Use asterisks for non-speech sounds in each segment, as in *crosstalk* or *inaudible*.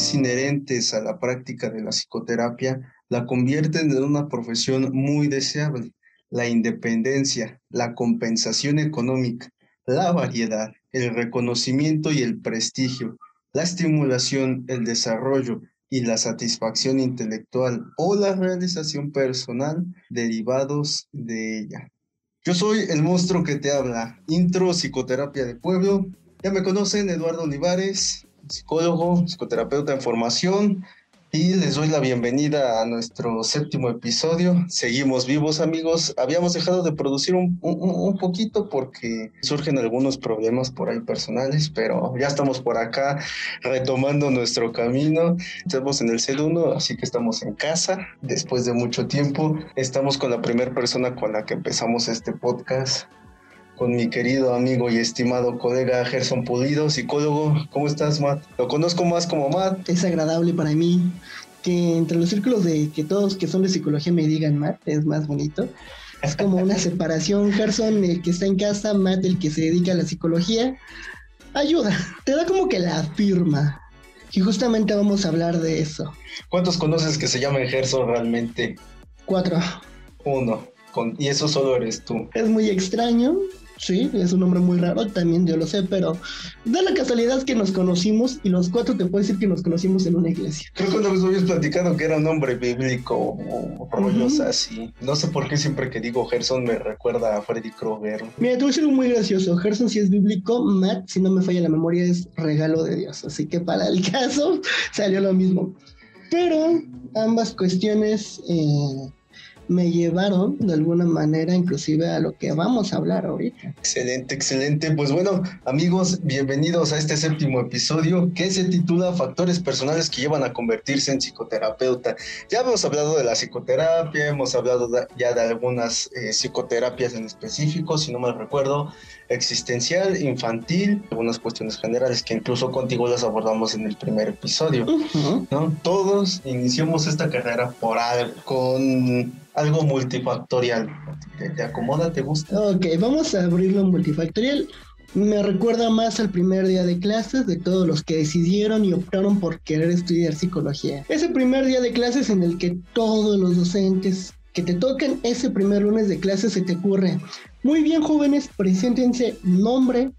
Factores inherentes a la práctica de la psicoterapia la convierten en una profesión muy deseable. La independencia, la compensación económica, la variedad, el reconocimiento y el prestigio, la estimulación, el desarrollo y la satisfacción intelectual o la realización personal derivados de ella. Yo soy el monstruo que te habla, intro psicoterapia de pueblo. Ya me conocen, Eduardo Olivares, psicólogo, psicoterapeuta en formación, y les doy la bienvenida a nuestro séptimo episodio. Seguimos vivos amigos. Habíamos dejado de producir un, poquito porque surgen algunos problemas por ahí personales, pero ya estamos por acá retomando nuestro camino. Estamos en el C1, así que estamos en casa después de mucho tiempo. Estamos con la primera persona con la que empezamos este podcast con mi querido amigo y estimado colega Gerson Pulido, psicólogo. ¿Cómo estás, Matt? Lo conozco más como Matt. Es agradable para mí que entre los círculos de que todos que son de psicología me digan Matt, es más bonito. Es como una *laughs* separación, Gerson, el que está en casa, Matt, el que se dedica a la psicología. Ayuda, te da como que la firma. Y justamente vamos a hablar de eso. ¿Cuántos conoces que se llaman Gerson realmente? Cuatro. Uno. Con, y eso solo eres tú. Es muy extraño, Sí, es un nombre muy raro, también yo lo sé, pero da la casualidad que nos conocimos y los cuatro te puedo decir que nos conocimos en una iglesia. Creo que una vez habías platicado que era un nombre bíblico o rollos así. No sé por qué siempre que digo Gerson me recuerda a Freddy Krueger. Mira, te voy a decir muy gracioso. Gerson sí es bíblico, Matt, si no me falla la memoria, es regalo de Dios. Así que para el *laughs* caso salió lo mismo. Pero ambas cuestiones... Eh, me llevaron de alguna manera inclusive a lo que vamos a hablar ahorita. Excelente, excelente. Pues bueno, amigos, bienvenidos a este séptimo episodio que se titula Factores personales que llevan a convertirse en psicoterapeuta. Ya hemos hablado de la psicoterapia, hemos hablado ya de algunas eh, psicoterapias en específico, si no me recuerdo, existencial, infantil, algunas cuestiones generales que incluso contigo las abordamos en el primer episodio. ¿no? Todos iniciamos esta carrera por algo, con algo multifactorial. ¿Te, acomoda? ¿Te gusta? Ok, vamos a abrirlo multifactorial. Me recuerda más al primer día de clases de todos los que decidieron y optaron por querer estudiar psicología. Ese primer día de clases en el que todos los docentes que te tocan ese primer lunes de clases se te ocurre. Muy bien jóvenes, preséntense nombre,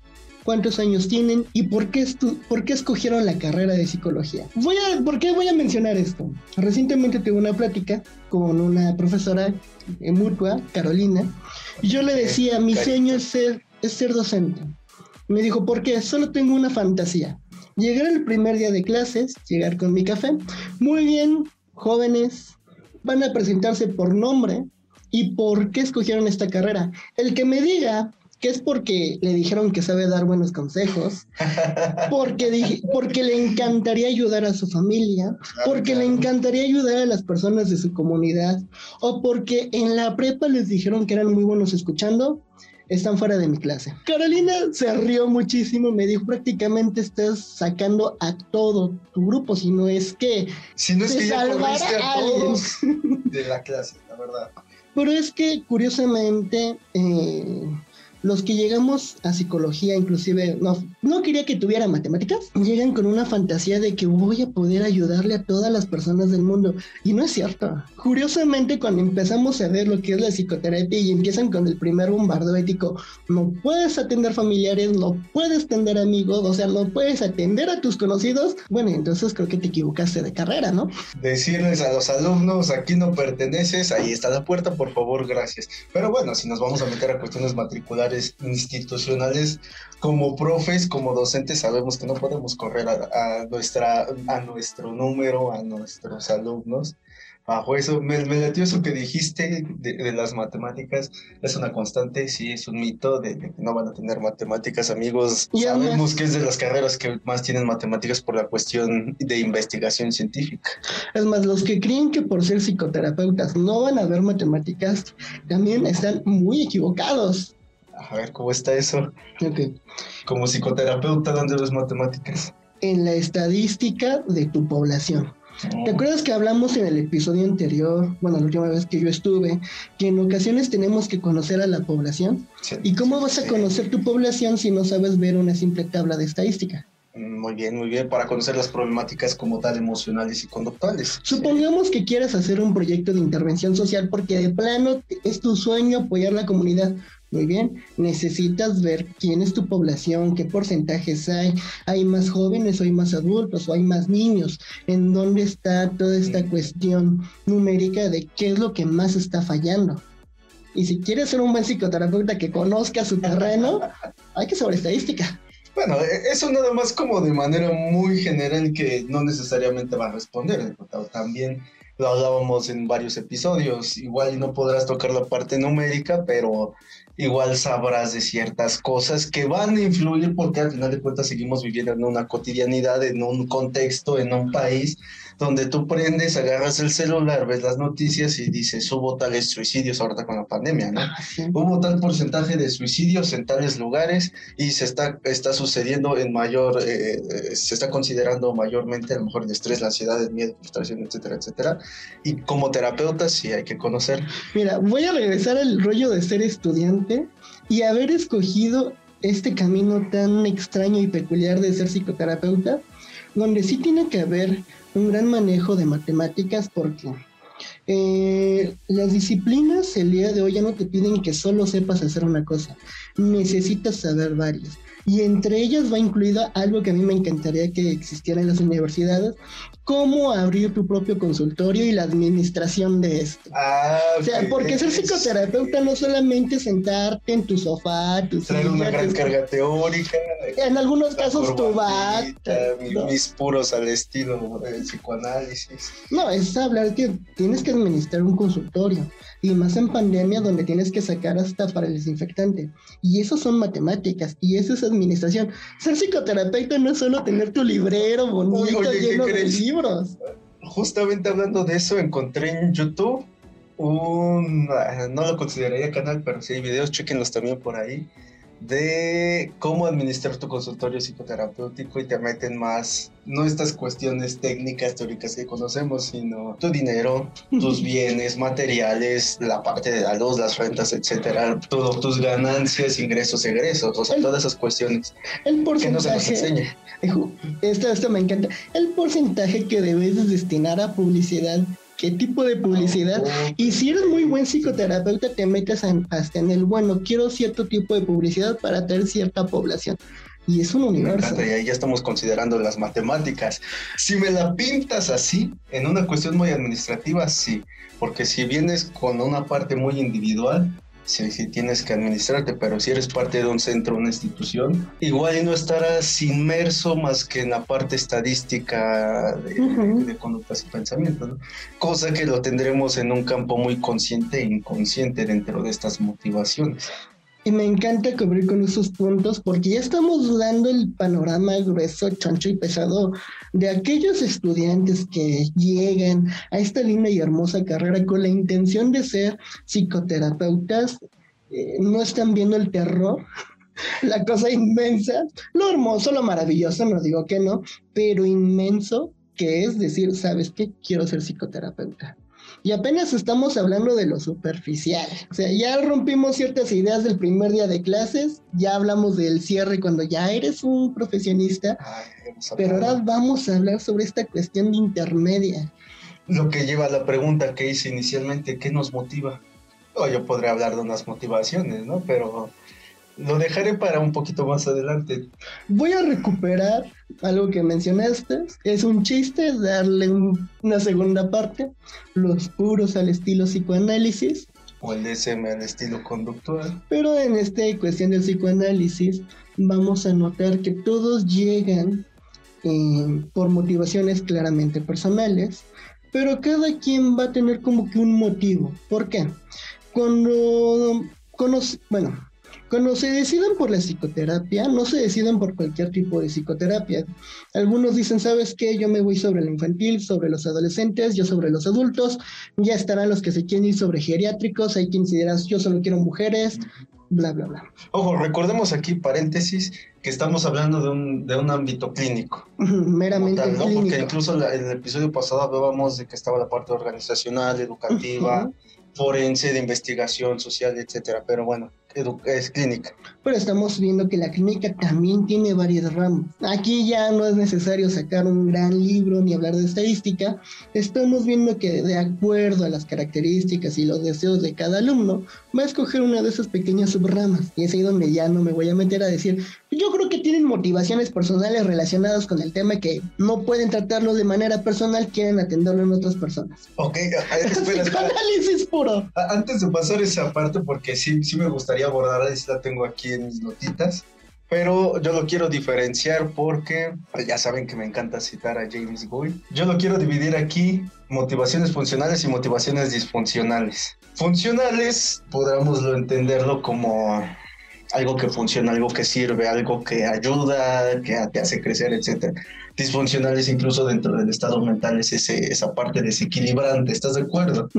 cuántos años tienen y por qué, por qué escogieron la carrera de psicología. Voy a, ¿Por qué voy a mencionar esto? Recientemente tuve una plática con una profesora en mutua, Carolina, y yo le decía, mi sueño es ser, es ser docente. Me dijo, ¿por qué? Solo tengo una fantasía. Llegar el primer día de clases, llegar con mi café. Muy bien, jóvenes, van a presentarse por nombre y por qué escogieron esta carrera. El que me diga que es porque le dijeron que sabe dar buenos consejos, *laughs* porque, porque le encantaría ayudar a su familia, porque le encantaría ayudar a las personas de su comunidad, o porque en la prepa les dijeron que eran muy buenos escuchando, están fuera de mi clase. Carolina se rió muchísimo, me dijo prácticamente estás sacando a todo tu grupo, si no es que... Si no es que ya a, todos de la clase, la verdad. Pero es que curiosamente... Eh, los que llegamos a psicología, inclusive, no, quería que tuviera matemáticas, llegan con una fantasía de que voy a poder ayudarle a todas las personas del mundo. Y no es cierto. Curiosamente, cuando empezamos a ver lo que es la psicoterapia y empiezan con el primer bombardeo ético, no puedes atender familiares, no puedes atender amigos, o sea, no puedes atender a tus conocidos, bueno, entonces creo que te equivocaste de carrera, ¿no? Decirles a los alumnos, aquí no perteneces, ahí está la puerta, por favor, gracias. Pero bueno, si nos vamos a meter a cuestiones matriculares, institucionales, como profes, como docentes, sabemos que no podemos correr a, nuestra, a nuestro número, a nuestros alumnos. Bajo eso, me, me latió eso que dijiste de, las matemáticas. Es una constante, sí, es un mito de, que no van a tener matemáticas, amigos. Sabemos que es de las carreras que más tienen matemáticas por la cuestión de investigación científica. Es más, los que creen que por ser psicoterapeutas no van a ver matemáticas, también están muy equivocados. A ver, ¿cómo está eso? Como psicoterapeuta, ¿dónde ves matemáticas? En la estadística de tu población. ¿Te oh. acuerdas que hablamos en el episodio anterior, bueno, la última vez que yo estuve, que en ocasiones tenemos que conocer a la población? ¿Y cómo vas a conocer tu población si no sabes ver una simple tabla de estadística? Muy bien, muy bien, para conocer las problemáticas como tal emocionales y conductuales. Supongamos que quieras hacer un proyecto de intervención social porque de plano es tu sueño apoyar la comunidad. Muy bien, necesitas ver quién es tu población, qué porcentajes hay, hay más jóvenes o hay más adultos o hay más niños, en dónde está toda esta cuestión numérica de qué es lo que más está fallando. Y si quieres ser un buen psicoterapeuta que conozca su terreno, *laughs* hay que sobre estadística. Bueno, e, eso nada más como de manera muy general que no necesariamente va a responder. También lo hablábamos en varios episodios. Igual no podrás tocar la parte numérica, pero igual sabrás de ciertas cosas que van a influir porque al final de cuentas seguimos viviendo en una cotidianidad, en un contexto, en un país donde tú prendes, agarras el celular, ves las noticias y dices, hubo tales suicidios ahorita con la pandemia, ¿no? Ah, hubo tal porcentaje de suicidios en tales lugares y se está, está sucediendo en mayor, eh, eh, se está considerando mayormente a lo mejor el estrés, la ansiedad, el miedo, frustración, etcétera, etcétera. Y como terapeuta sí hay que conocer. Mira, voy a regresar al rollo de ser estudiante y haber escogido este camino tan extraño y peculiar de ser psicoterapeuta, donde sí tiene que haber un gran manejo de matemáticas porque eh, las disciplinas el día de hoy ya no te piden que solo sepas hacer una cosa, necesitas saber varias. Y entre ellas va incluido algo que a mí me encantaría que existiera en las universidades, cómo abrir tu propio consultorio y la administración de esto. Ah, o sea, porque ser psicoterapeuta no solamente sentarte en tu sofá, tu traer una gran carga teórica. En algunos casos tu bata. Mis puros al estilo del psicoanálisis. No, es hablar que tienes que administrar un consultorio y más en pandemia donde tienes que sacar hasta para el desinfectante. Y eso son matemáticas y eso es administración. Ser psicoterapeuta no es solo tener tu librero bonito lleno de libros. Justamente hablando de eso, encontré en YouTube un, ah, no lo consideraría canal, pero sí hay videos, chequenlos también por ahí de cómo administrar tu consultorio psicoterapéutico y te meten más, no estas cuestiones técnicas, teóricas que conocemos, sino tu dinero, tus *laughs* bienes materiales, la parte de la luz, las rentas, etcétera, todo, tus ganancias, ingresos, egresos, o sea, todas esas cuestiones el porcentaje, que no se nos enseña. Esto, esto me encanta. El porcentaje que debes destinar a publicidad qué tipo de publicidad. Y si eres muy buen psicoterapeuta, te metes hasta en el, bueno, quiero cierto tipo de publicidad para atraer cierta población. Y es un universo. y ahí ya estamos considerando las matemáticas. Si me la pintas así, en una cuestión muy administrativa, sí. Porque si vienes con una parte muy individual, si, tienes que administrarte, pero si eres parte de un centro, una institución, igual no estarás inmerso más que en la parte estadística de, conductas y pensamientos, cosa que lo tendremos en un campo muy consciente e inconsciente dentro de estas motivaciones. Y me encanta cubrir con esos puntos porque ya estamos dando el panorama grueso, choncho y pesado de aquellos estudiantes que llegan a esta linda y hermosa carrera con la intención de ser psicoterapeutas. Eh, no están viendo el terror, *laughs* la cosa inmensa, lo hermoso, lo maravilloso, no digo que no, pero inmenso que es decir, ¿sabes qué? Quiero ser psicoterapeuta. Y apenas estamos hablando de lo superficial. O sea, ya rompimos ciertas ideas del primer día de clases, ya hablamos del cierre cuando ya eres un profesionista, pero ahora vamos a hablar sobre esta cuestión de intermedia. Lo que lleva a la pregunta que hice inicialmente, ¿qué nos motiva? O yo podría hablar de unas motivaciones, ¿no? Pero lo dejaré para un poquito más adelante. Voy a recuperar algo que mencionaste. Es un chiste darle una segunda parte. Los puros al estilo psicoanálisis. O el DSM al estilo conductual. Pero en esta cuestión del psicoanálisis vamos a notar que todos llegan eh, por motivaciones claramente personales. Pero cada quien va a tener como que un motivo. ¿Por qué? Cuando conoce, bueno, cuando se deciden por la psicoterapia, no se deciden por cualquier tipo de psicoterapia. Algunos dicen, ¿sabes qué? Yo me voy sobre lo infantil, sobre los adolescentes, yo sobre los adultos, ya estarán los que se quieren ir sobre geriátricos, hay quien dirá, yo solo quiero mujeres, bla, bla, bla. Ojo, recordemos aquí, paréntesis, que estamos hablando de un, de un ámbito clínico. Meramente clínico. Porque incluso en el episodio pasado hablábamos de que estaba la parte organizacional, educativa forense, de investigación social, etcétera. Pero bueno, es clínica. Pero estamos viendo que la clínica también tiene varias ramas. Aquí ya no es necesario sacar un gran libro ni hablar de estadística. Estamos viendo que de acuerdo a las características y los deseos de cada alumno, va a escoger una de esas pequeñas subramas. Y es ahí donde ya no me voy a meter a decir, yo creo que tienen motivaciones personales relacionadas con el tema que no pueden tratarlo de manera personal, quieren atenderlo en otras personas. Ok, *laughs* espera, Análisis puro. Antes de pasar esa parte, porque sí, sí me gustaría abordar, si la tengo aquí en mis notitas, pero yo lo quiero diferenciar porque pues, ya saben que me encanta citar a James Boyd. Yo lo quiero dividir aquí motivaciones funcionales y motivaciones disfuncionales. Funcionales, podríamoslo entenderlo como algo que funciona, algo que sirve, algo que ayuda, que te hace crecer, etc. Disfuncionales incluso dentro del estado mental es ese, esa parte desequilibrante, ¿estás de acuerdo?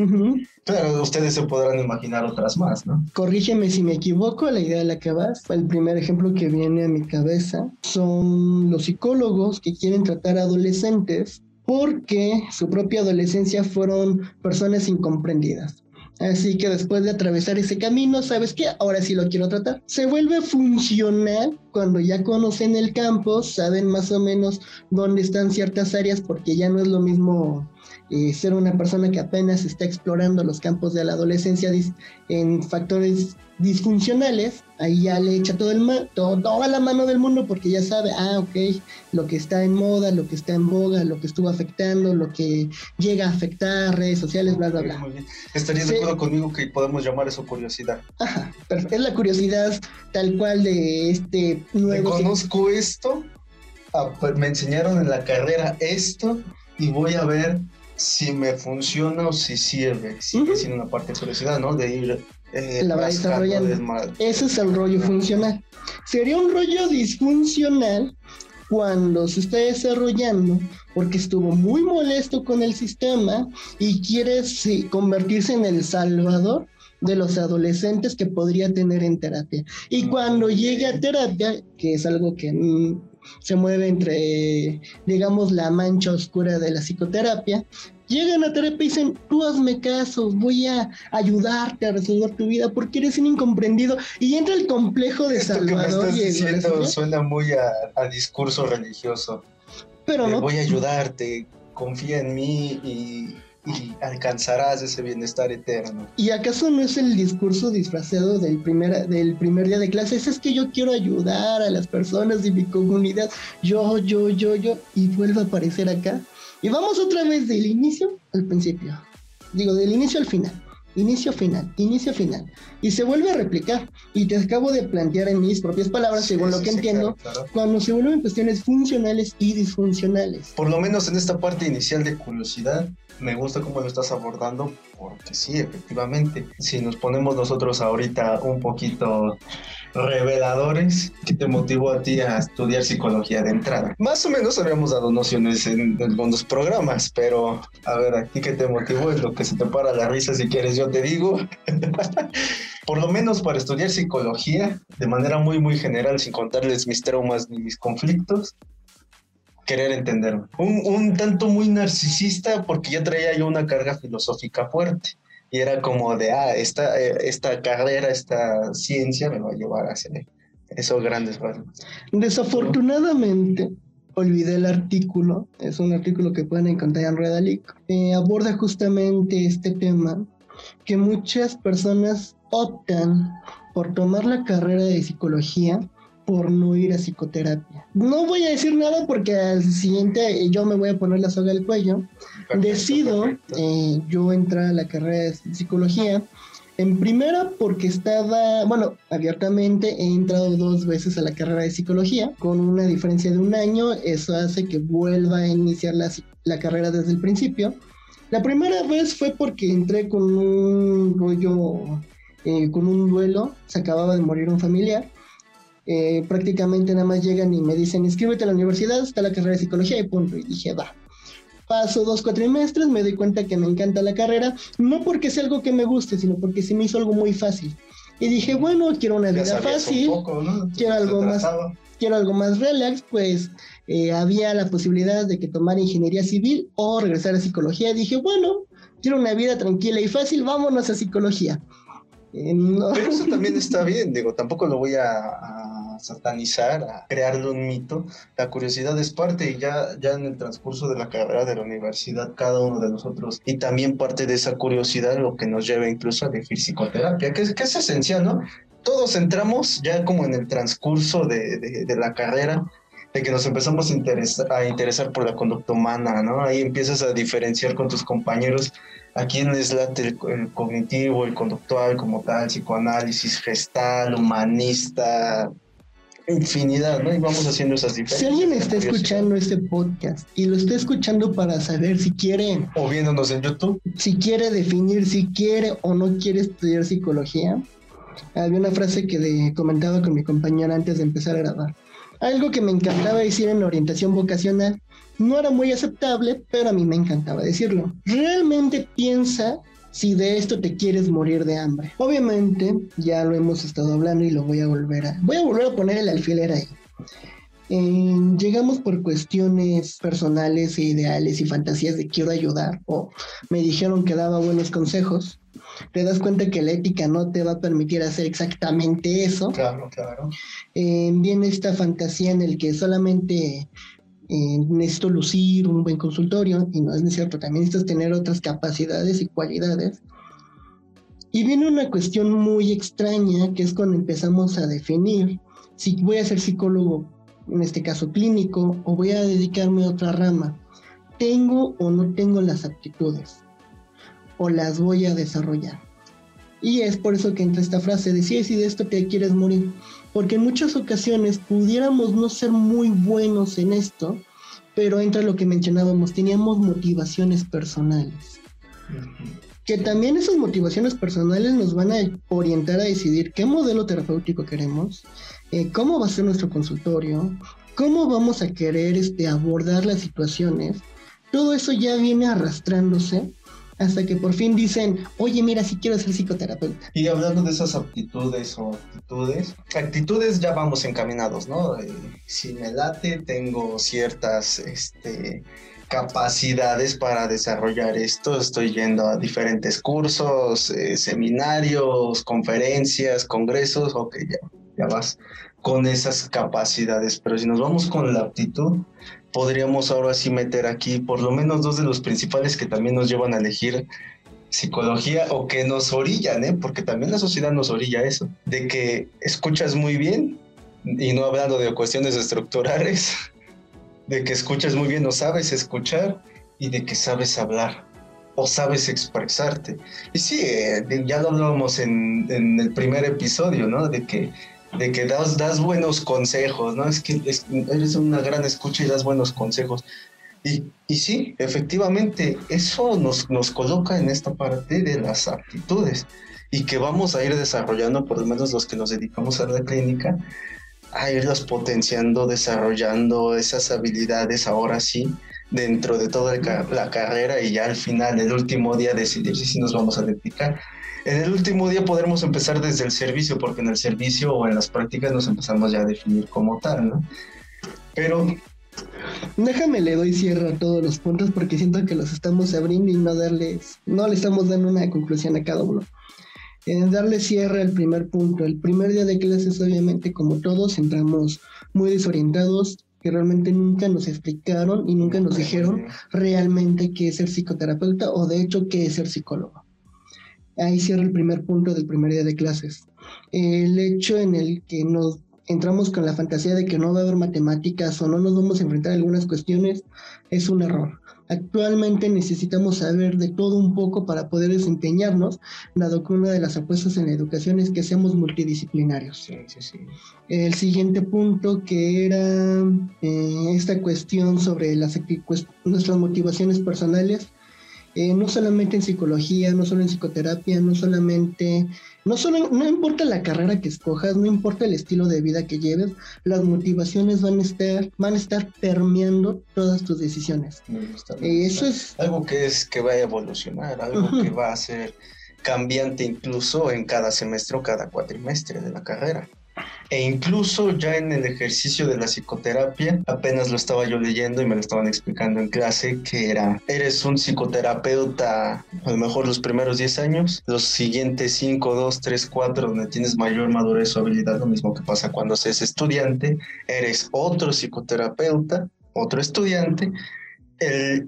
Claro, ustedes se podrán imaginar otras más, ¿no? Corrígeme si me equivoco, la idea de la que vas, el primer ejemplo que viene a mi cabeza son los psicólogos que quieren tratar a adolescentes porque su propia adolescencia fueron personas incomprendidas Así que después de atravesar ese camino, ¿sabes qué? Ahora sí lo quiero tratar. Se vuelve funcional cuando ya conocen el campo, saben más o menos dónde están ciertas áreas, porque ya no es lo mismo eh, ser una persona que apenas está explorando los campos de la adolescencia en factores disfuncionales, ahí ya le echa todo el toda la mano del mundo porque ya sabe, ah, ok, lo que está en moda, lo que está en boga, lo que estuvo afectando, lo que llega a afectar, redes sociales, bla, bla, bla. ¿Estarías de acuerdo conmigo que podemos llamar eso curiosidad? Ajá, Es la curiosidad tal cual de este nuevo... conozco esto, ah, pues, me enseñaron en la carrera esto y voy a ver si me funciona o si sirve. Sigue siendo una parte de curiosidad, ¿no? De ir eh, la desarrollando. Ese es el rollo funcional. Sería un rollo disfuncional cuando se está desarrollando porque estuvo muy molesto con el sistema y quiere convertirse en el salvador de los adolescentes que podría tener en terapia. Y cuando llega a terapia, que es algo que mm, se mueve entre, digamos, la mancha oscura de la psicoterapia, llegan a terapia y dicen, tú hazme caso, voy a ayudarte a resolver tu vida porque eres un incomprendido. Y entra el complejo de Salvador. Que me suena muy a, discurso religioso. Pero no. Voy a ayudarte, confía en mí y, alcanzarás ese bienestar eterno. ¿Y acaso no es el discurso disfrazado del primer, del primer día de clases? Es que yo quiero ayudar a las personas de mi comunidad, yo, yo, yo, yo, y vuelvo a aparecer acá. Y vamos otra vez del inicio al principio. Digo, del inicio al final. Inicio final, inicio final. Y se vuelve a replicar. Y te acabo de plantear en mis propias palabras, según lo que entiendo, cuando se vuelven cuestiones funcionales y disfuncionales. Por lo menos en esta parte inicial de curiosidad, me gusta cómo lo estás abordando, porque sí, efectivamente, si nos ponemos nosotros ahorita un poquito reveladores que te motivó a ti a estudiar psicología de entrada. Más o menos habíamos dado nociones en, algunos programas, pero a ver, aquí que te motivó es lo que se te para la risa si quieres, yo te digo. *laughs* Por lo menos para estudiar psicología de manera muy, muy general, sin contarles mis traumas ni mis conflictos, querer entenderme. Un, un tanto muy narcisista porque ya traía yo una carga filosófica fuerte y era como de, ah, esta, eh, esta carrera, esta ciencia me va a llevar a hacer esos grandes rasgos. Desafortunadamente, olvidé el artículo, es un artículo que pueden encontrar en Redalic, eh, aborda justamente este tema, que muchas personas optan por tomar la carrera de psicología por no ir a psicoterapia. No voy a decir nada porque al siguiente yo me voy a poner la soga al cuello. Decido eh, yo entrar a la carrera de psicología. En primera porque estaba, bueno, abiertamente he entrado dos veces a la carrera de psicología con una diferencia de un año. Eso hace que vuelva a iniciar la, la carrera desde el principio. La primera vez fue porque entré con un rollo, eh, con un duelo. Se acababa de morir un familiar eh, prácticamente nada más llegan y me dicen, inscríbete a la universidad, está la carrera de psicología y punto. Y dije, va. Paso dos cuatrimestres, me doy cuenta que me encanta la carrera, no porque sea algo que me guste, sino porque se me hizo algo muy fácil. Y dije, bueno, quiero una vida fácil, quiero algo más, quiero algo más relax, pues eh, había la posibilidad de que tomara ingeniería civil o regresar a psicología. Dije, bueno, quiero una vida tranquila y fácil, vámonos a psicología. Eh, Pero eso también está bien, digo, tampoco lo voy a, satanizar, a crearle un mito. La curiosidad es parte y ya, ya en el transcurso de la carrera de la universidad, cada uno de nosotros, y también parte de esa curiosidad lo que nos lleva incluso a elegir psicoterapia, que, que es esencial, ¿no? Todos entramos ya como en el transcurso de, de la carrera de que nos empezamos a, interesar, a interesar por la conducta humana, ¿no? Ahí empiezas a diferenciar con tus compañeros a quién les late el, cognitivo, el conductual como tal, psicoanálisis gestal, humanista, infinidad, ¿no? Y vamos haciendo esas diferencias. Si alguien está escuchando este podcast y lo está escuchando para saber si quiere... O viéndonos en YouTube. Si quiere definir si quiere o no quiere estudiar psicología, había una frase que comentaba con mi compañera antes de empezar a grabar. Algo que me encantaba decir en la orientación vocacional no era muy aceptable, pero a mí me encantaba decirlo. Realmente piensa si de esto te quieres morir de hambre. Obviamente, ya lo hemos estado hablando y lo voy a volver a... Voy a volver a poner el alfiler ahí. Eh, llegamos por cuestiones personales e ideales y fantasías de quiero ayudar o me dijeron que daba buenos consejos te das cuenta que la ética no te va a permitir hacer exactamente eso. Claro, claro. Eh, viene esta fantasía en el que solamente eh, necesito lucir un buen consultorio, y no es cierto, también necesitas tener otras capacidades y cualidades. Y viene una cuestión muy extraña, que es cuando empezamos a definir si voy a ser psicólogo, en este caso clínico, o voy a dedicarme a otra rama. ¿Tengo o no tengo las aptitudes? o las voy a desarrollar. Y es por eso que entra esta frase de si de esto te quieres morir. Porque en muchas ocasiones pudiéramos no ser muy buenos en esto, pero entra lo que mencionábamos, teníamos motivaciones personales. Que también esas motivaciones personales nos van a orientar a decidir qué modelo terapéutico queremos, eh, cómo va a ser nuestro consultorio, cómo vamos a querer este, abordar las situaciones. Todo eso ya viene arrastrándose hasta que por fin dicen, oye, mira, si quiero ser psicoterapeuta. Y hablando de esas aptitudes o actitudes, actitudes ya vamos encaminados, ¿no? Eh, si me late, tengo ciertas este, capacidades para desarrollar esto, estoy yendo a diferentes cursos, eh, seminarios, conferencias, congresos, ok, ya, ya vas con esas capacidades, pero si nos vamos con la aptitud, podríamos ahora sí meter aquí por lo menos dos de los principales que también nos llevan a elegir psicología o que nos orillan, ¿eh? porque también la sociedad nos orilla eso, de que escuchas muy bien y no hablando de cuestiones estructurales, *laughs* de que escuchas muy bien o sabes escuchar y de que sabes hablar o sabes expresarte. Y sí, eh, ya lo hablábamos en, en, el primer episodio, ¿no? De que de que das, das buenos consejos, ¿no? Es que eres una gran escucha y das buenos consejos. Y, y sí, efectivamente, eso nos, nos coloca en esta parte de las aptitudes y que vamos a ir desarrollando, por lo menos los que nos dedicamos a la clínica, a irlas potenciando, desarrollando esas habilidades ahora sí, dentro de toda la carrera y ya al final, el último día, decidir si nos vamos a dedicar en el último día podremos empezar desde el servicio, porque en el servicio o en las prácticas nos empezamos ya a definir como tal, ¿no? Pero... Déjame le doy cierre a todos los puntos porque siento que los estamos abriendo y no darles, no le estamos dando una conclusión a cada uno. En darle cierre al primer punto, el primer día de clases obviamente como todos entramos muy desorientados, que realmente nunca nos explicaron y nunca nos dijeron realmente qué es ser psicoterapeuta o de hecho qué es ser psicólogo. Ahí cierra el primer punto del primer día de clases. El hecho en el que nos entramos con la fantasía de que no va a haber matemáticas o no nos vamos a enfrentar a algunas cuestiones es un error. Actualmente necesitamos saber de todo un poco para poder desempeñarnos, dado que una de las apuestas en la educación es que seamos multidisciplinarios. El siguiente punto que era eh, esta cuestión sobre las, nuestras motivaciones personales eh, no solamente en psicología, no solo en psicoterapia, no solamente, no solo, no importa la carrera que escojas, no importa el estilo de vida que lleves, las motivaciones van a estar, van a estar permeando todas tus decisiones. Eh, eso es algo que es que va a evolucionar, algo que va a ser cambiante incluso en cada semestre o cada cuatrimestre de la carrera. E incluso ya en el ejercicio de la psicoterapia, apenas lo estaba yo leyendo y me lo estaban explicando en clase, que era, eres un psicoterapeuta a lo mejor los primeros 10 años, los siguientes 5, 2, 3, 4, donde tienes mayor madurez o habilidad, lo mismo que pasa cuando seas estudiante, eres otro psicoterapeuta, otro estudiante,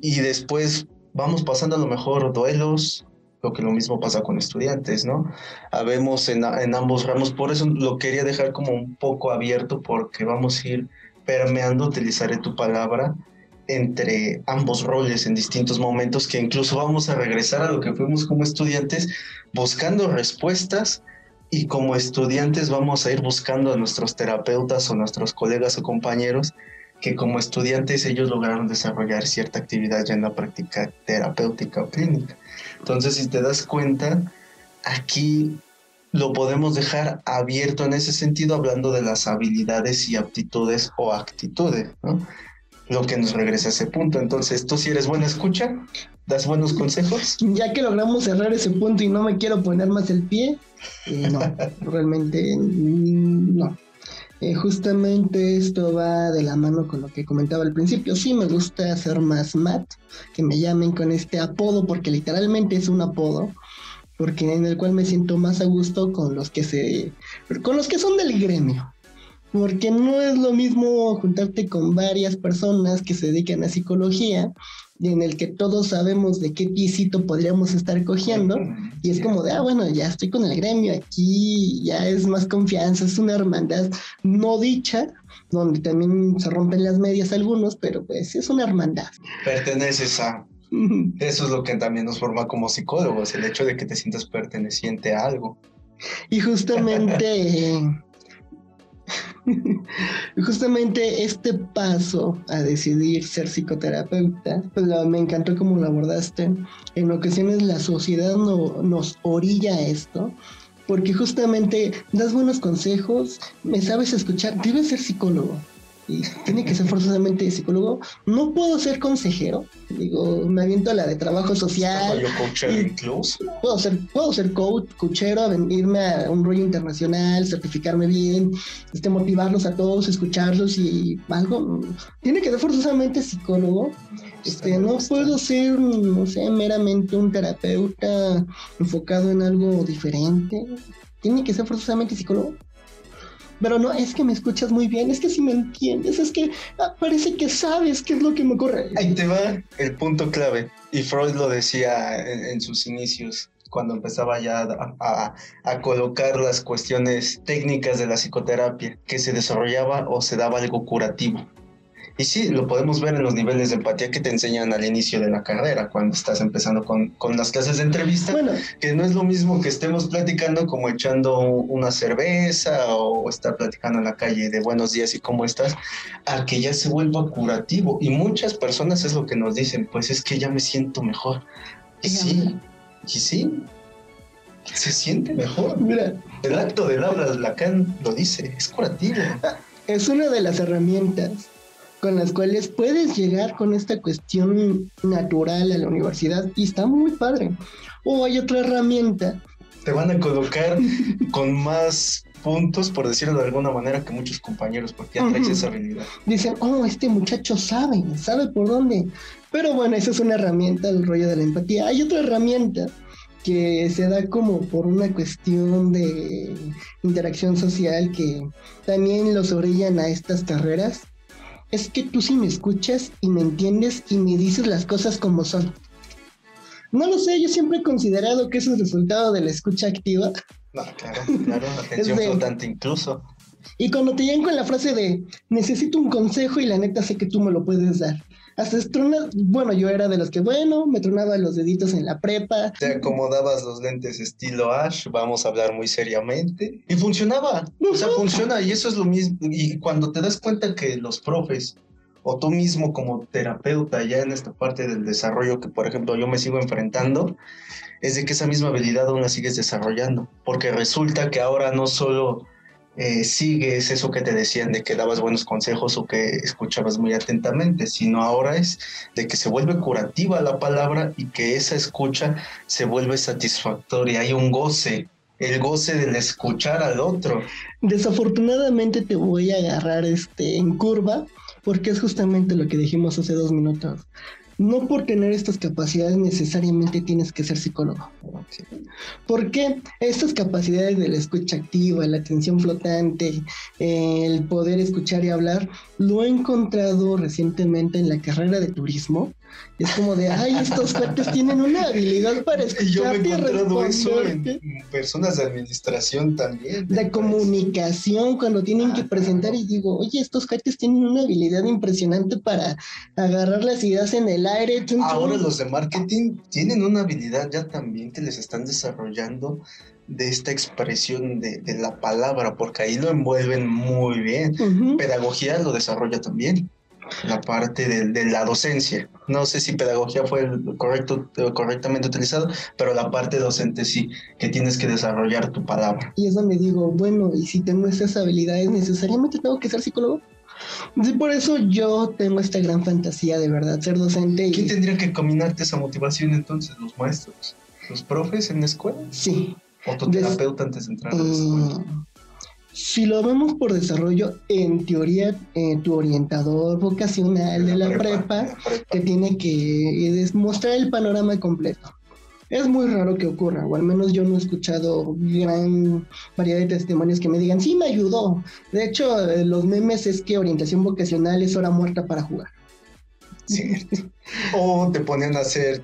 y después vamos pasando a lo mejor duelos, lo que lo mismo pasa con estudiantes, ¿no? Habemos en, en, ambos ramos, por eso lo quería dejar como un poco abierto porque vamos a ir permeando, utilizaré tu palabra, entre ambos roles en distintos momentos que incluso vamos a regresar a lo que fuimos como estudiantes buscando respuestas y como estudiantes vamos a ir buscando a nuestros terapeutas o nuestros colegas o compañeros que como estudiantes ellos lograron desarrollar cierta actividad ya en la práctica terapéutica o clínica. Entonces, si te das cuenta, aquí lo podemos dejar abierto en ese sentido, hablando de las habilidades y aptitudes o actitudes, ¿no? Lo que nos regresa a ese punto. Entonces, tú si eres buena escucha, das buenos consejos. Ya que logramos cerrar ese punto y no me quiero poner más el pie, eh, no, *laughs* realmente mm, no. Eh, justamente esto va de la mano con lo que comentaba al principio. Sí, me gusta hacer más mat, que me llamen con este apodo, porque literalmente es un apodo, porque en el cual me siento más a gusto con los que se, con los que son del gremio. Porque no es lo mismo juntarte con varias personas que se dedican a psicología en el que todos sabemos de qué piecito podríamos estar cogiendo y es como de, ah, bueno, ya estoy con el gremio, aquí ya es más confianza, es una hermandad no dicha, donde también se rompen las medias algunos, pero pues es una hermandad. Perteneces a... Eso es lo que también nos forma como psicólogos, el hecho de que te sientas perteneciente a algo. Y justamente *laughs* *laughs* Justamente este paso a decidir ser psicoterapeuta, pues me encantó cómo lo abordaste. En ocasiones la sociedad no, nos orilla a esto, porque justamente das buenos consejos, me sabes escuchar, debes ser psicólogo y tiene que ser forzosamente psicólogo. No puedo ser consejero, digo, me aviento a la de trabajo social. Incluso. Puedo ser, puedo ser coach, coachero, irme a un rollo internacional, certificarme bien, este, motivarlos a todos, escucharlos y algo. Tiene que ser forzosamente psicólogo. Este, no puedo ser, no sé, meramente un terapeuta enfocado en algo diferente. Tiene que ser forzosamente psicólogo. Pero no, es que me escuchas muy bien, es que si me entiendes, es que ah, parece que sabes qué es lo que me ocurre. Ahí te va el punto clave. Y Freud lo decía en, sus inicios, cuando empezaba ya a, colocar las cuestiones técnicas de la psicoterapia, que se desarrollaba o se daba algo curativo. Y sí, lo podemos ver en los niveles de empatía que te enseñan al inicio de la carrera, cuando estás empezando con, con las clases de entrevista, bueno. que no es lo mismo que estemos platicando como echando una cerveza o estar platicando en la calle de buenos días y cómo estás, a que ya se vuelva curativo. Y muchas personas es lo que nos dicen, pues es que ya me siento mejor. Y sí, y sí, se siente mejor. Mira, el acto del habla, Lacan lo dice, es curativo. Es una de las herramientas con las cuales puedes llegar con esta cuestión natural a la universidad y está muy padre. O hay otra herramienta. Te van a colocar *laughs* con más puntos, por decirlo de alguna manera, que muchos compañeros, porque ya traes esa habilidad. Dicen, oh, este muchacho sabe, sabe por dónde. Pero bueno, esa es una herramienta, el rollo de la empatía. Hay otra herramienta que se da como por una cuestión de interacción social que también los orillan a estas carreras es que tú sí me escuchas y me entiendes y me dices las cosas como son. No lo sé, yo siempre he considerado que es el resultado de la escucha activa. No, claro, claro, *laughs* atención flotante incluso. Y cuando te llegan con la frase de necesito un consejo y la neta sé que tú me lo puedes dar. Hasta tronas, bueno, yo era de los que, bueno, me tronaba los deditos en la prepa. Te acomodabas los lentes estilo Ash, vamos a hablar muy seriamente. Y funcionaba. O sea, funciona y eso es lo mismo. Y cuando te das cuenta que los profes o tú mismo como terapeuta ya en esta parte del desarrollo que, por ejemplo, yo me sigo enfrentando, es de que esa misma habilidad aún la sigues desarrollando. Porque resulta que ahora no solo eh, sigues eso que te decían de que dabas buenos consejos o que escuchabas muy atentamente, sino ahora es de que se vuelve curativa la palabra y que esa escucha se vuelve satisfactoria, hay un goce el goce del escuchar al otro. Desafortunadamente te voy a agarrar este en curva porque es justamente lo que dijimos hace dos minutos no por tener estas capacidades necesariamente tienes que ser psicólogo. Porque estas capacidades de la escucha activa, la atención flotante, el poder escuchar y hablar, lo he encontrado recientemente en la carrera de turismo es como de, ay, estos cuates tienen una habilidad para escuchar. Yo me he encontrado eso en personas de administración también. La comunicación, cuando tienen que presentar y digo, oye, estos cuates tienen una habilidad impresionante para agarrar las ideas en el aire. Ahora los de marketing tienen una habilidad ya también que les están desarrollando de esta expresión de, la palabra, porque ahí lo envuelven muy bien. Pedagogía lo desarrolla también la parte de, la docencia. No sé si pedagogía fue el correcto, correctamente utilizado, pero la parte docente sí, que tienes que desarrollar tu palabra. Y es donde digo, bueno, y si tengo esas habilidades, ¿necesariamente tengo que ser psicólogo? Sí, por eso yo tengo esta gran fantasía de verdad, ser docente. ¿Quién tendría que combinarte esa motivación entonces? ¿Los maestros? ¿Los profes en la escuela? Sí. ¿O tu terapeuta antes de entrar a la escuela? Mm, si lo vemos por desarrollo, en teoría, eh, tu orientador vocacional de la, prepa, te tiene que mostrar el panorama completo. Es muy raro que ocurra, o al menos yo no he escuchado gran variedad de testimonios que me digan, sí, me ayudó. De hecho, eh, los memes es que orientación vocacional es hora muerta para jugar. Cierto. o te ponen a hacer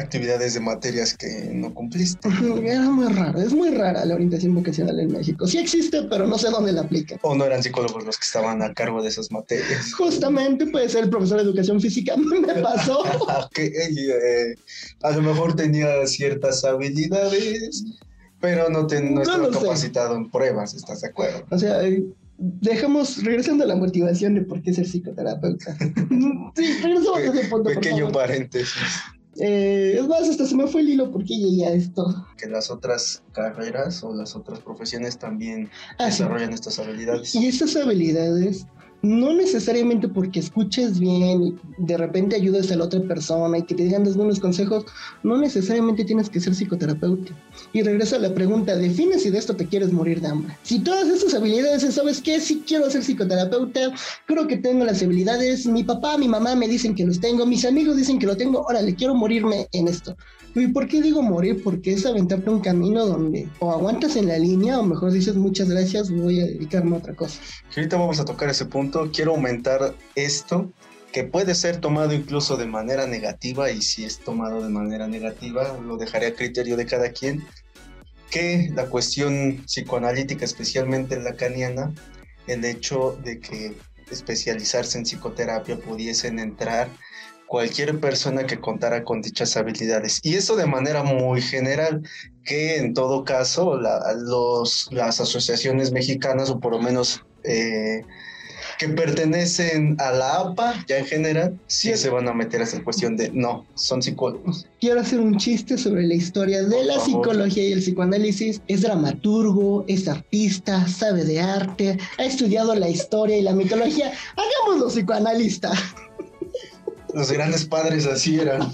actividades de materias que no cumpliste. Era muy raro, es muy rara la orientación vocacional en México. Sí existe, pero no sé dónde la aplica. O no eran psicólogos los que estaban a cargo de esas materias. *laughs* Justamente puede ser el profesor de educación física, *laughs* me pasó. *laughs* Eh, a lo mejor tenía ciertas habilidades, pero no, te, no, estaba capacitado en pruebas, ¿estás de acuerdo? O sea, eh, dejamos, regresando a la motivación de por qué ser psicoterapeuta. sí, regresamos a ese punto. Pequeño paréntesis. Eh, es más, hasta se me fue el hilo porque llegué a esto. Que las otras carreras o las otras profesiones también ah, desarrollan estas habilidades. Y estas habilidades no necesariamente porque escuches bien y de repente ayudes a la otra persona y que te digan buenos consejos, no necesariamente tienes que ser psicoterapeuta. Y regreso a la pregunta, define si de esto te quieres morir de hambre. Si todas estas habilidades, ¿sabes qué? Si quiero ser psicoterapeuta, creo que tengo las habilidades, mi papá, mi mamá me dicen que los tengo, mis amigos dicen que lo tengo, órale, quiero morirme en esto. ¿Y por qué digo morir? Porque es aventarte un camino donde o aguantas en la línea o mejor dices muchas gracias, voy a dedicarme a otra cosa. Ahorita vamos a tocar ese punto. Quiero aumentar esto que puede ser tomado incluso de manera negativa y si es tomado de manera negativa lo dejaré a criterio de cada quien que la cuestión psicoanalítica especialmente lacaniana el hecho de que especializarse en psicoterapia pudiesen entrar cualquier persona que contara con dichas habilidades. Y eso de manera muy general, que en todo caso los, las asociaciones mexicanas, o por lo menos eh, que pertenecen a la APA, ya en general, sí se van a meter a esa cuestión de no, son psicólogos. Quiero hacer un chiste sobre la historia de la psicología y el psicoanálisis. Es dramaturgo, es artista, sabe de arte, ha estudiado la historia y la mitología. Hagámoslo psicoanalista. Los grandes padres así eran.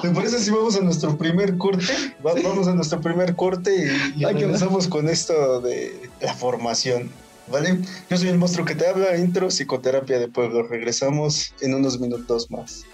¿Te parece si vamos a nuestro primer corte? vamos a nuestro primer corte y, y con esto de la formación. ¿Vale? Yo soy el monstruo que te habla, intro, psicoterapia de pueblo. Regresamos en unos minutos más.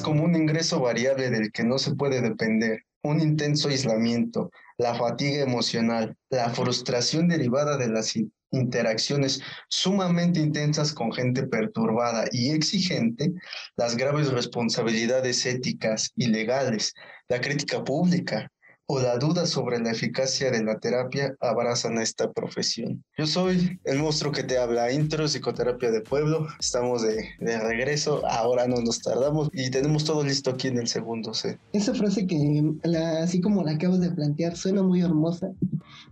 como un ingreso variable del que no se puede depender, un intenso aislamiento, la fatiga emocional, la frustración derivada de las interacciones sumamente intensas con gente perturbada y exigente, las graves responsabilidades éticas y legales, la crítica pública, o la duda sobre la eficacia de la terapia abrazan esta profesión. Yo soy el monstruo que te habla, intro, psicoterapia de pueblo. Estamos de, de regreso, ahora no nos tardamos y tenemos todo listo aquí en el segundo set. Esa frase que, así como la acabas de plantear, suena muy hermosa.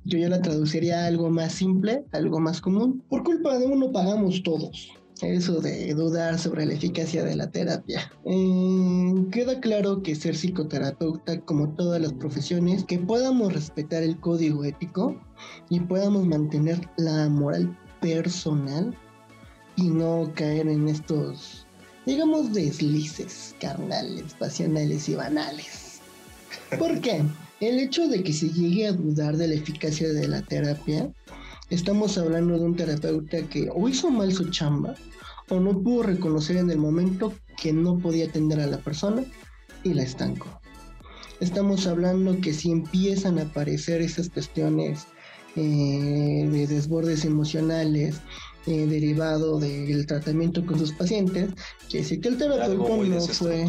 Yo ya la traduciría a algo más simple, algo más común. Por culpa de uno pagamos todos. Eso de dudar sobre la eficacia de la terapia. Eh, queda claro que ser psicoterapeuta, como todas las profesiones, que podamos respetar el código ético y podamos mantener la moral personal y no caer en estos, digamos, deslices carnales, pasionales y banales. ¿Por qué? El hecho de que se llegue a dudar de la eficacia de la terapia, estamos hablando de un terapeuta que o hizo mal su chamba o no pudo reconocer en el momento que no podía atender a la persona y la estancó. Estamos hablando que si empiezan a aparecer esas cuestiones eh, de desbordes emocionales eh, derivado del tratamiento con sus pacientes, que dice que el terapeuta no fue...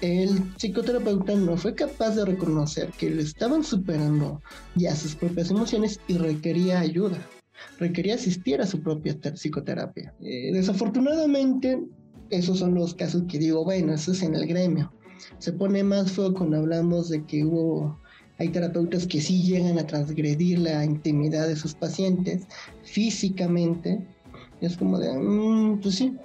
El psicoterapeuta no fue capaz de reconocer que le estaban superando ya sus propias emociones y requería ayuda, requería asistir a su propia psicoterapia. Eh, desafortunadamente, esos son los casos que digo, bueno, eso es en el gremio. Se pone más feo cuando hablamos de que hubo hay terapeutas que sí llegan a transgredir la intimidad de sus pacientes físicamente. Es como de, mm, pues sí,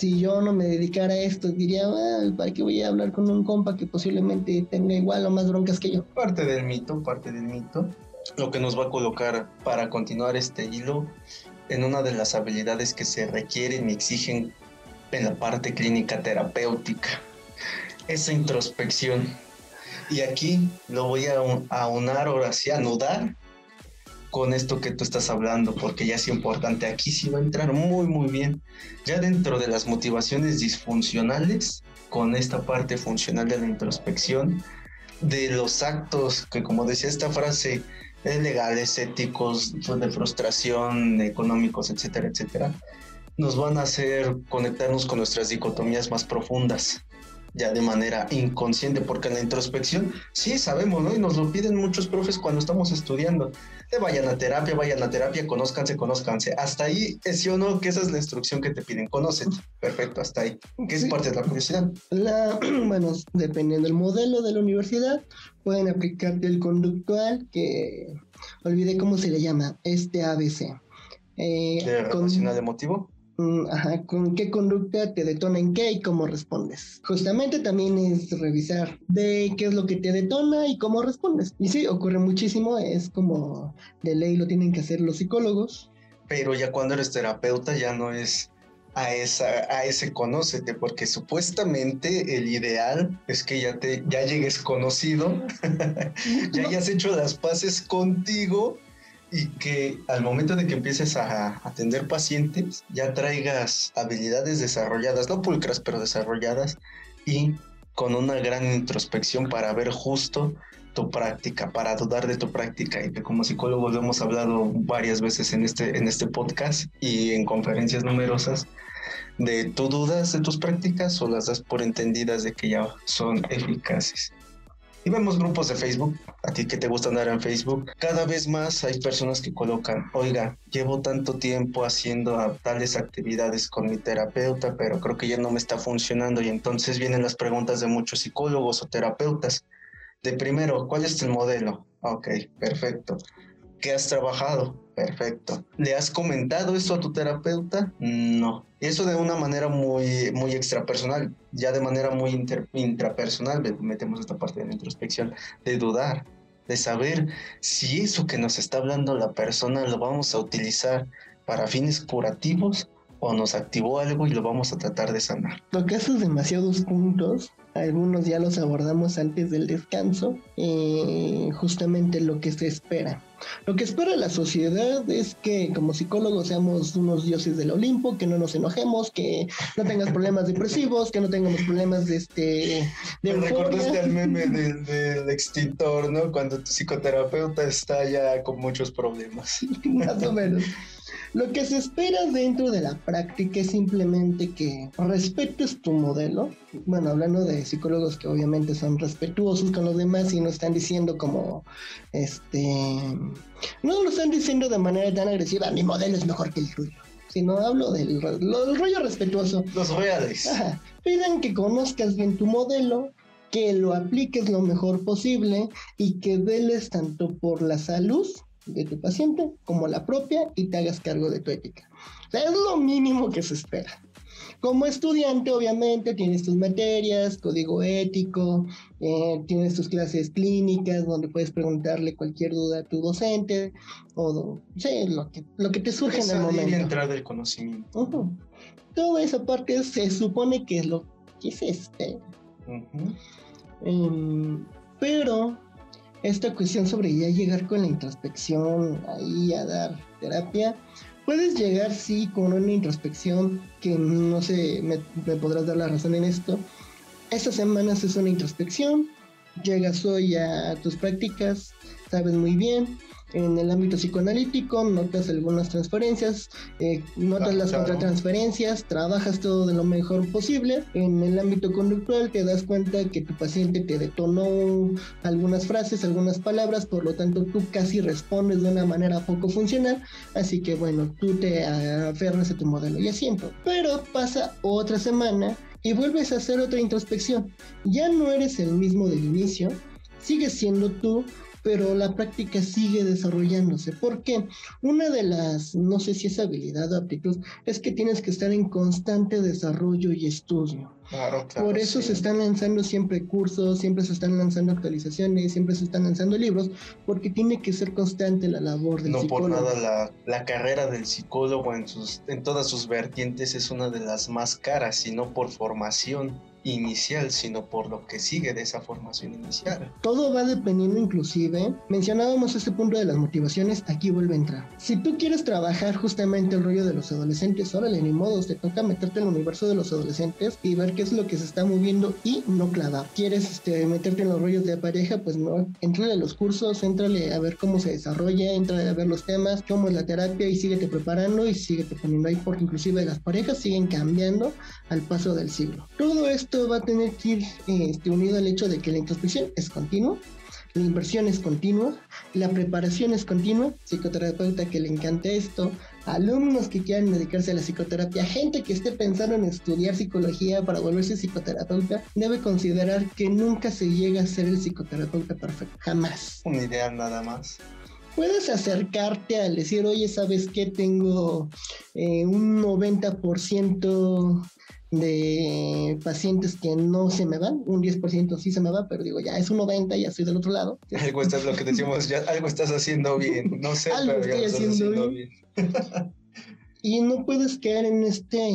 si yo no me dedicara a esto, diría, ah, ¿para qué voy a hablar con un compa que posiblemente tenga igual o más broncas que yo? Parte del mito, parte del mito. Lo que nos va a colocar para continuar este hilo en una de las habilidades que se requieren y exigen en la parte clínica terapéutica. Esa introspección y aquí lo voy a aunar ahora sí, anudar con esto que tú estás hablando, porque ya es importante. Aquí sí va a entrar muy, muy bien. Ya dentro de las motivaciones disfuncionales, con esta parte funcional de la introspección, de los actos que, como decía esta frase, legales, éticos, de frustración, económicos, etcétera, etcétera, nos van a hacer conectarnos con nuestras dicotomías más profundas ya de manera inconsciente, porque en la introspección sí sabemos, ¿no? Y nos lo piden muchos profes cuando estamos estudiando. De vayan a terapia, vayan a terapia, conózcanse, conózcanse. Hasta ahí es sí o no que esa es la instrucción que te piden, conócete. Perfecto, hasta ahí. ¿Qué es parte de la curiosidad? La, *clears throat* bueno, dependiendo del modelo de la universidad, pueden aplicarte el conductual, que olvidé cómo se le llama, este ABC. Eh, ¿De relacional emotivo? Mm, ajá, con qué conducta te detona en qué y cómo respondes. Justamente también es revisar de qué es lo que te detona y cómo respondes. Y sí, ocurre muchísimo, es como de ley lo tienen que hacer los psicólogos. Pero ya cuando eres terapeuta ya no es a, esa, a ese conócete, porque supuestamente el ideal es que ya, te, ya llegues conocido, *laughs* ya hayas hecho las paces contigo y que al momento de que empieces a atender pacientes ya traigas habilidades desarrolladas, no pulcras, pero desarrolladas y con una gran introspección para ver justo tu práctica, para dudar de tu práctica y que como psicólogos lo hemos hablado varias veces en este, en este podcast y en conferencias numerosas, de tu dudas de tus prácticas o las das por entendidas de que ya son eficaces. Y vemos grupos de Facebook, a ti que te gusta andar en Facebook, cada vez más hay personas que colocan, oiga, llevo tanto tiempo haciendo tales actividades con mi terapeuta, pero creo que ya no me está funcionando y entonces vienen las preguntas de muchos psicólogos o terapeutas. De primero, ¿cuál es el modelo? Ok, perfecto. ¿Qué has trabajado? Perfecto. ¿Le has comentado esto a tu terapeuta? No. Eso de una manera muy, muy extrapersonal, ya de manera muy intrapersonal, metemos esta parte de la introspección, de dudar, de saber si eso que nos está hablando la persona lo vamos a utilizar para fines curativos o nos activó algo y lo vamos a tratar de sanar. Que haces demasiados puntos, algunos ya los abordamos antes del descanso, eh, justamente lo que se espera. Lo que espera la sociedad es que como psicólogos seamos unos dioses del Olimpo, que no nos enojemos, que no tengas problemas depresivos, que no tengamos problemas de este... De Me recordaste al *laughs* meme del, del, extintor, ¿no? Cuando tu psicoterapeuta está ya con muchos problemas. Más o menos. Lo que se espera dentro de la práctica es simplemente que respetes tu modelo. Bueno, hablando de psicólogos que obviamente son respetuosos con los demás y no están diciendo como, este, no lo están diciendo de manera tan agresiva, mi modelo es mejor que el tuyo. Sino hablo del, del rollo respetuoso. Los reales. Piden que conozcas bien tu modelo, que lo apliques lo mejor posible y que veles tanto por la salud de tu paciente como la propia y te hagas cargo de tu ética. O sea, es lo mínimo que se espera. Como estudiante, obviamente, tienes tus materias, código ético, eh, tienes tus clases clínicas donde puedes preguntarle cualquier duda a tu docente o sí, lo, que, lo que te surge en el momento. entrar del conocimiento. Toda esa parte se supone que es lo que se espera. Em, pero esta cuestión sobre ya llegar con la introspección ahí a dar terapia, puedes llegar sí con una introspección que no sé, me, podrás dar la razón en esto. Estas semanas es una introspección, llegas hoy a tus prácticas, sabes muy bien, en el ámbito psicoanalítico, notas algunas transferencias, eh, notas las contratransferencias, trabajas todo de lo mejor posible. En el ámbito conductual te das cuenta que tu paciente te detonó algunas frases, algunas palabras, por lo tanto tú casi respondes de una manera poco funcional, así que bueno, tú te aferras a tu modelo y asiento. Pero pasa otra semana y vuelves a hacer otra introspección. Ya no eres el mismo del inicio, sigues siendo tú, pero la práctica sigue desarrollándose. Porque una de las, no sé si es habilidad o aptitud, es que tienes que estar en constante desarrollo y estudio. Claro, Por eso se están lanzando siempre cursos, siempre se están lanzando actualizaciones, siempre se están lanzando libros, porque tiene que ser constante la labor del psicólogo. No por nada la, carrera del psicólogo en, sus, en todas sus vertientes es una de las más caras, sino por formación inicial, sino por lo que sigue de esa formación inicial. Todo va dependiendo inclusive, mencionábamos este punto de las motivaciones, aquí vuelve a entrar. Si tú quieres trabajar justamente el rollo de los adolescentes, órale, ni modo, te toca meterte en el universo de los adolescentes y ver qué es lo que se está moviendo y no clavar. ¿Quieres este, meterte en los rollos de pareja? Pues no, entrale a los cursos, entrale a ver cómo se desarrolla, entrale a ver los temas, cómo es la terapia y síguete preparando y síguete poniendo ahí porque inclusive las parejas siguen cambiando al paso del siglo. Todo esto esto va a tener que ir este, unido al hecho de que la introspección es continua, la inversión es continua, la preparación es continua, psicoterapeuta que le encante esto, alumnos que quieran dedicarse a la psicoterapia, gente que esté pensando en estudiar psicología para volverse psicoterapeuta, debe considerar que nunca se llega a ser el psicoterapeuta perfecto, jamás. Una idea nada más puedes acercarte al decir, oye, ¿sabes qué? Tengo eh, un 90% de pacientes que no se me van, un 10% sí se me va, pero digo, ya es un 90, ya estoy del otro lado. *laughs* Algo estás, lo que decimos, ya algo estás haciendo bien, no sé, algo pero estoy haciendo, bien. *laughs* y no puedes caer en este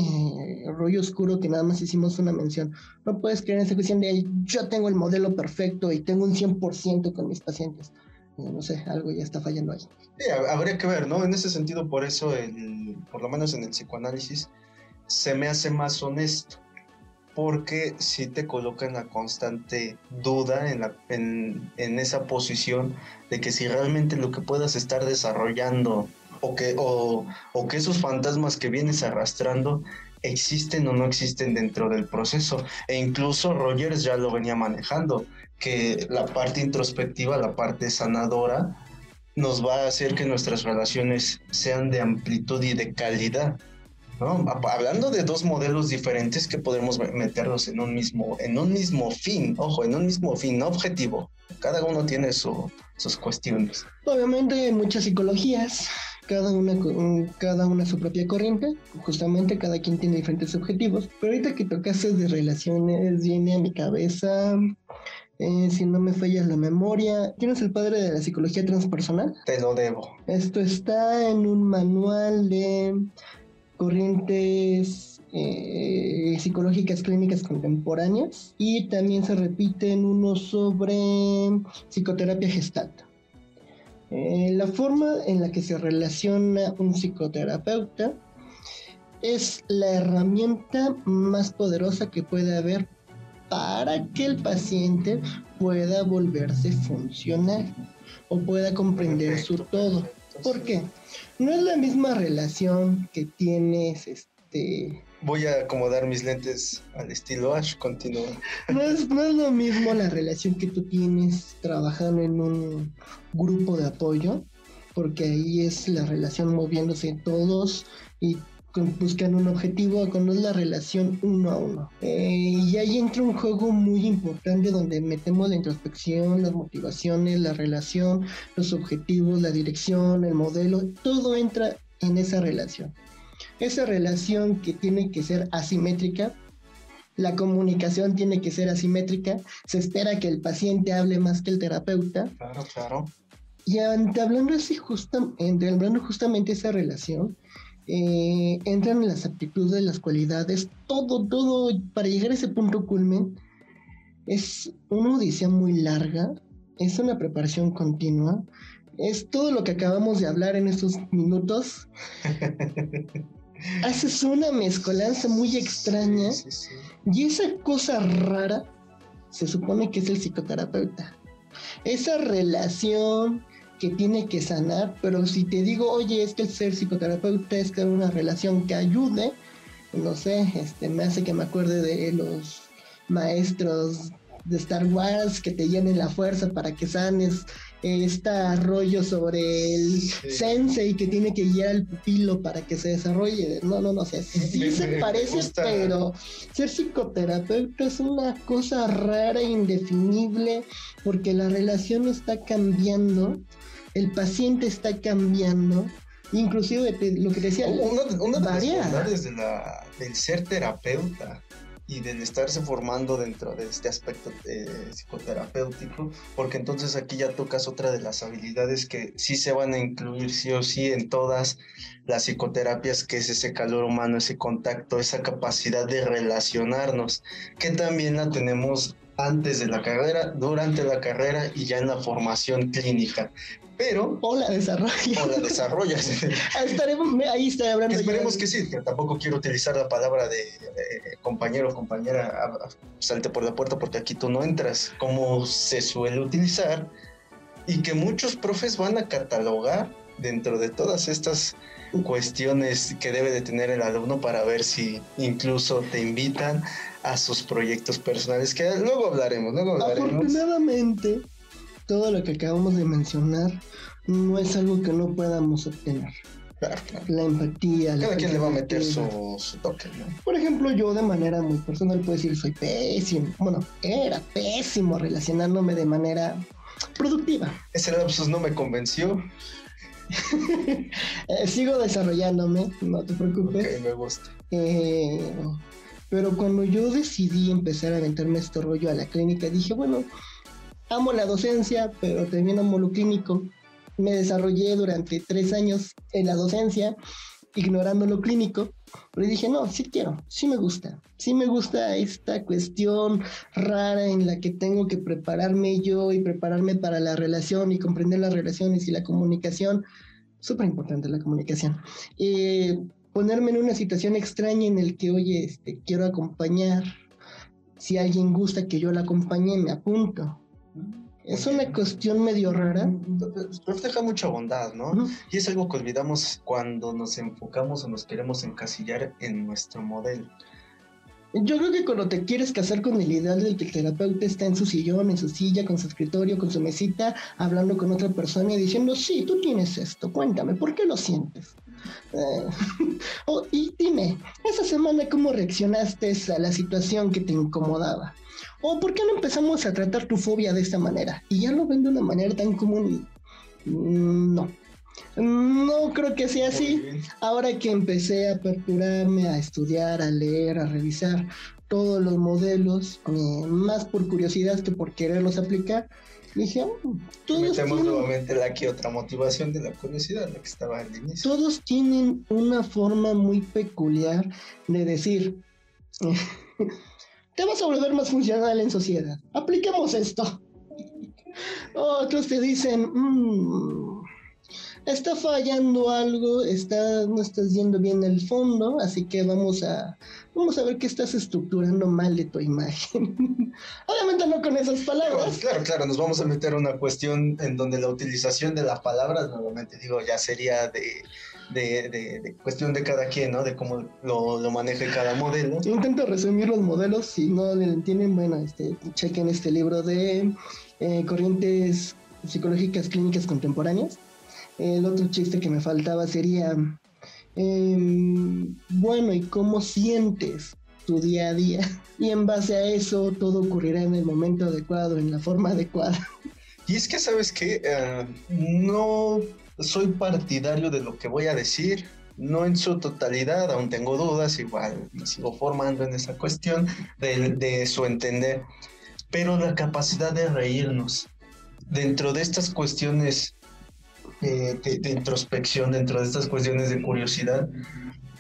rollo oscuro que nada más hicimos una mención. No puedes caer en esa cuestión de yo tengo el modelo perfecto y tengo un 100% con mis pacientes. No sé, algo ya está fallando ahí. Sí, habría que ver, ¿no? En ese sentido, por eso, el, por lo menos en el psicoanálisis, se me hace más honesto, porque si te coloca en la constante duda, en, la, en, en, esa posición de que si realmente lo que puedas estar desarrollando o que, o, o que esos fantasmas que vienes arrastrando existen o no existen dentro del proceso. E incluso Rogers ya lo venía manejando, que la parte introspectiva, la parte sanadora, nos va a hacer que nuestras relaciones sean de amplitud y de calidad. ¿No? Hablando de dos modelos diferentes que podemos meterlos en un mismo, en un mismo fin, ojo, en un mismo fin, no objetivo. Cada uno tiene su, sus cuestiones. Obviamente hay muchas psicologías, cada una, cada una su propia corriente, justamente cada quien tiene diferentes objetivos, pero ahorita que tocaste de relaciones viene a mi cabeza eh, si no me falla la memoria, ¿quién es el padre de la psicología transpersonal? Te lo debo. Esto está en un manual de corrientes eh, psicológicas clínicas contemporáneas y también se repite en uno sobre psicoterapia gestalt. Eh, la forma en la que se relaciona un psicoterapeuta es la herramienta más poderosa que puede haber para que el paciente pueda volverse funcional o pueda comprender su todo. ¿Por qué? no es la misma relación que tienes, este... Voy a acomodar mis lentes al estilo Ash, continúa. No es, no es lo mismo la relación que tú tienes trabajando en un grupo de apoyo, porque ahí es la relación moviéndose todos y buscan un objetivo, es la relación uno a uno. Eh, y ahí entra un juego muy importante donde metemos la introspección, las motivaciones, la relación, los objetivos, la dirección, el modelo, todo entra en esa relación. Esa relación que tiene que ser asimétrica, la comunicación tiene que ser asimétrica, se espera que el paciente hable más que el terapeuta. Claro, claro. Y hablando así, hablando justamente esa relación, eh, entran en las aptitudes, las cualidades, todo, todo, para llegar a ese punto culmen, es una odisea muy larga, es una preparación continua, es todo lo que acabamos de hablar en estos minutos. *laughs* Haces una mezcolanza muy extraña y esa cosa rara se supone que es el psicoterapeuta. Esa relación que tiene que sanar, pero si te digo, oye, es que el ser psicoterapeuta es crear una relación que ayude, no sé, este, me hace que me acuerde de los maestros de Star Wars que te llenen la fuerza para que sanes este rollo sobre el sensei que tiene que guiar al pupilo para que se desarrolle. No, no, no, o sea, sí *laughs* se parece, pero ser psicoterapeuta es una cosa rara, indefinible, porque la relación está cambiando el paciente está cambiando, inclusive lo que decía, una, una de las de la, del ser terapeuta y del estarse formando dentro de este aspecto eh, psicoterapéutico, porque entonces aquí ya tocas otra de las habilidades que sí se van a incluir sí o sí en todas las psicoterapias, que es ese calor humano, ese contacto, esa capacidad de relacionarnos, que también la tenemos antes de la carrera, durante la carrera y ya en la formación clínica pero... O la desarrollas. O la desarrollas. *laughs* ahí está hablando. Esperemos que sí, que tampoco quiero utilizar la palabra de, compañero o compañera, salte por la puerta porque aquí tú no entras, como se suele utilizar, y que muchos profes van a catalogar dentro de todas estas cuestiones que debe de tener el alumno para ver si incluso te invitan a sus proyectos personales, que luego hablaremos, luego hablaremos. Afortunadamente, todo lo que acabamos de mencionar no es algo que no podamos obtener. La empatía. Cada quien le va a meter su, toque, Por ejemplo, yo de manera muy personal puedo decir soy pésimo. Bueno, era pésimo relacionándome de manera productiva. Ese lapsus no me convenció. *laughs* Eh, sigo desarrollándome, no te preocupes. Ok, me gusta. Eh, pero cuando yo decidí empezar a aventarme este rollo a la clínica, dije, bueno, amo la docencia, pero también amo lo clínico. Me desarrollé durante tres años en la docencia, ignorando lo clínico, pero dije, no, sí quiero, sí me gusta, sí me gusta esta cuestión rara en la que tengo que prepararme yo y prepararme para la relación y comprender las relaciones y la comunicación. Súper importante la comunicación. Ponerme en una situación extraña en el que, oye, este, quiero acompañar. Si alguien gusta que yo la acompañe, me apunto es una cuestión medio rara. Refleja mucha bondad, ¿no? Y es algo que olvidamos cuando nos enfocamos o nos queremos encasillar en nuestro modelo. Yo creo que cuando te quieres casar con el ideal del que el terapeuta está en su sillón, en su silla, con su escritorio, con su mesita, hablando con otra persona y diciendo, sí, tú tienes esto, cuéntame, ¿por qué lo sientes? Eh, *laughs* oh, y dime, esa semana cómo reaccionaste a la situación que te incomodaba. ¿O por qué no empezamos a tratar tu fobia de esta manera? Y ya lo ven de una manera tan común. Mm, no. No creo que sea así. Ahora que empecé a aperturarme, a estudiar, a leer, a revisar todos los modelos, eh, más por curiosidad que por quererlos aplicar, dije, oh, todos Metemos nuevamente la que otra motivación de la curiosidad, la que estaba al inicio. Todos tienen una forma muy peculiar de decir, te vas a volver más funcional en sociedad. Apliquemos esto. Otros te dicen, mmm, está fallando algo, está, no estás yendo bien el fondo, así que vamos a, vamos a ver qué estás estructurando mal de tu imagen. *laughs* Obviamente no con esas palabras. Claro, claro, nos vamos a meter a una cuestión en donde la utilización de las palabras, nuevamente digo, ya sería de, de, de, cuestión de cada quien, ¿no? De cómo lo, lo maneje cada modelo. Intento resumir los modelos, si no le entienden, bueno, este, chequen este libro de eh, corrientes psicológicas clínicas contemporáneas el otro chiste que me faltaba sería em, bueno, ¿y cómo sientes tu día a día? *laughs* Y en base a eso todo ocurrirá en el momento adecuado, en la forma adecuada. Y es que, ¿sabes que eh, no soy partidario de lo que voy a decir, no en su totalidad, aún tengo dudas, igual me sigo formando en esa cuestión de, su entender, pero la capacidad de reírnos dentro de estas cuestiones eh, de, introspección, dentro de estas cuestiones de curiosidad,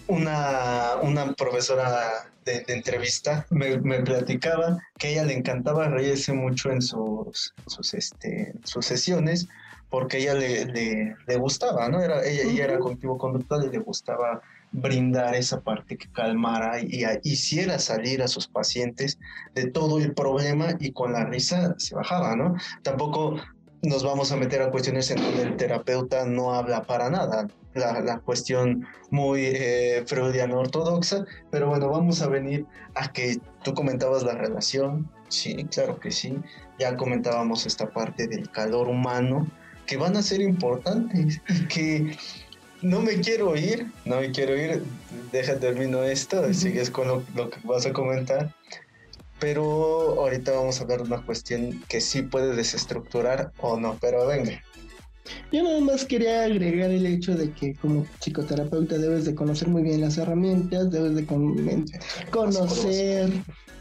una, una profesora de, entrevista me, platicaba que ella le encantaba reírse mucho en sus, sus, este, sus sesiones porque ella le, le, gustaba, ¿no? Era, ella, ella era cognitivo conductual y le gustaba brindar esa parte que calmara y, hiciera salir a sus pacientes de todo el problema y con la risa se bajaba, ¿no? Tampoco nos vamos a meter a cuestiones en donde el terapeuta no habla para nada, la, la cuestión muy eh, freudiana ortodoxa, pero bueno, vamos a venir a que tú comentabas la relación, sí, claro que sí, ya comentábamos esta parte del calor humano, que van a ser importantes y que no me quiero ir, no me quiero ir, deja termino esto, sigues con lo, que vas a comentar. Pero ahorita vamos a hablar de una cuestión que sí puede desestructurar o no, pero venga. Yo nada más quería agregar el hecho de que como psicoterapeuta debes de conocer muy bien las herramientas, debes de conocer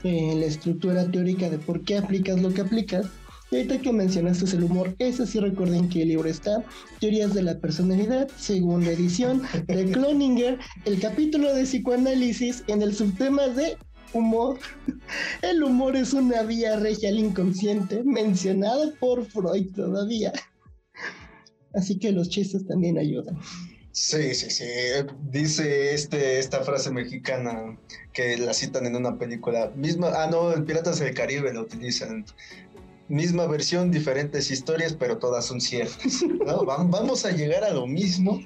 eh, la estructura teórica de por qué aplicas lo que aplicas y ahorita que mencionaste el humor, ese sí recuerden que el libro está, Teorías de la Personalidad, segunda edición de *laughs* Cloninger, el capítulo de psicoanálisis en el subtema de humor. El humor es una vía regia al inconsciente, mencionado por Freud todavía. Así que los chistes también ayudan. Sí, sí, sí. Dice este, esta frase mexicana que la citan en una película. Misma, ah, no, en Piratas del Caribe la utilizan misma versión, diferentes historias, pero todas son ciertas. Vamos a llegar a lo mismo,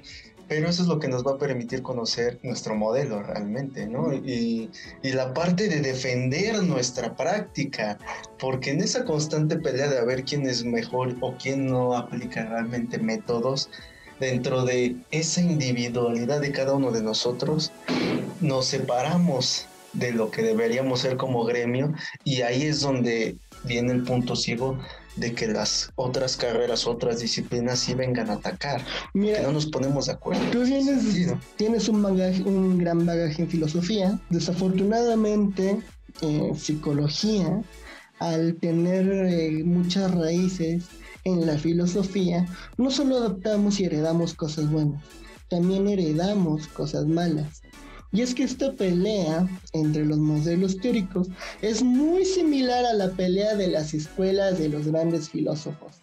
pero eso es lo que nos va a permitir conocer nuestro modelo realmente, ¿no? Y, y, la parte de defender nuestra práctica, porque en esa constante pelea de a ver quién es mejor o quién no aplica realmente métodos, dentro de esa individualidad de cada uno de nosotros, nos separamos de lo que deberíamos ser como gremio y ahí es donde viene el punto ciego de que las otras carreras, otras disciplinas sí vengan a atacar. Mira, no nos ponemos de acuerdo. Tú tienes un, bagaje, un gran bagaje en filosofía. Desafortunadamente, en psicología, al tener eh, muchas raíces en la filosofía, no solo adoptamos y heredamos cosas buenas, también heredamos cosas malas. Y es que esta pelea entre los modelos teóricos es muy similar a la pelea de las escuelas de los grandes filósofos.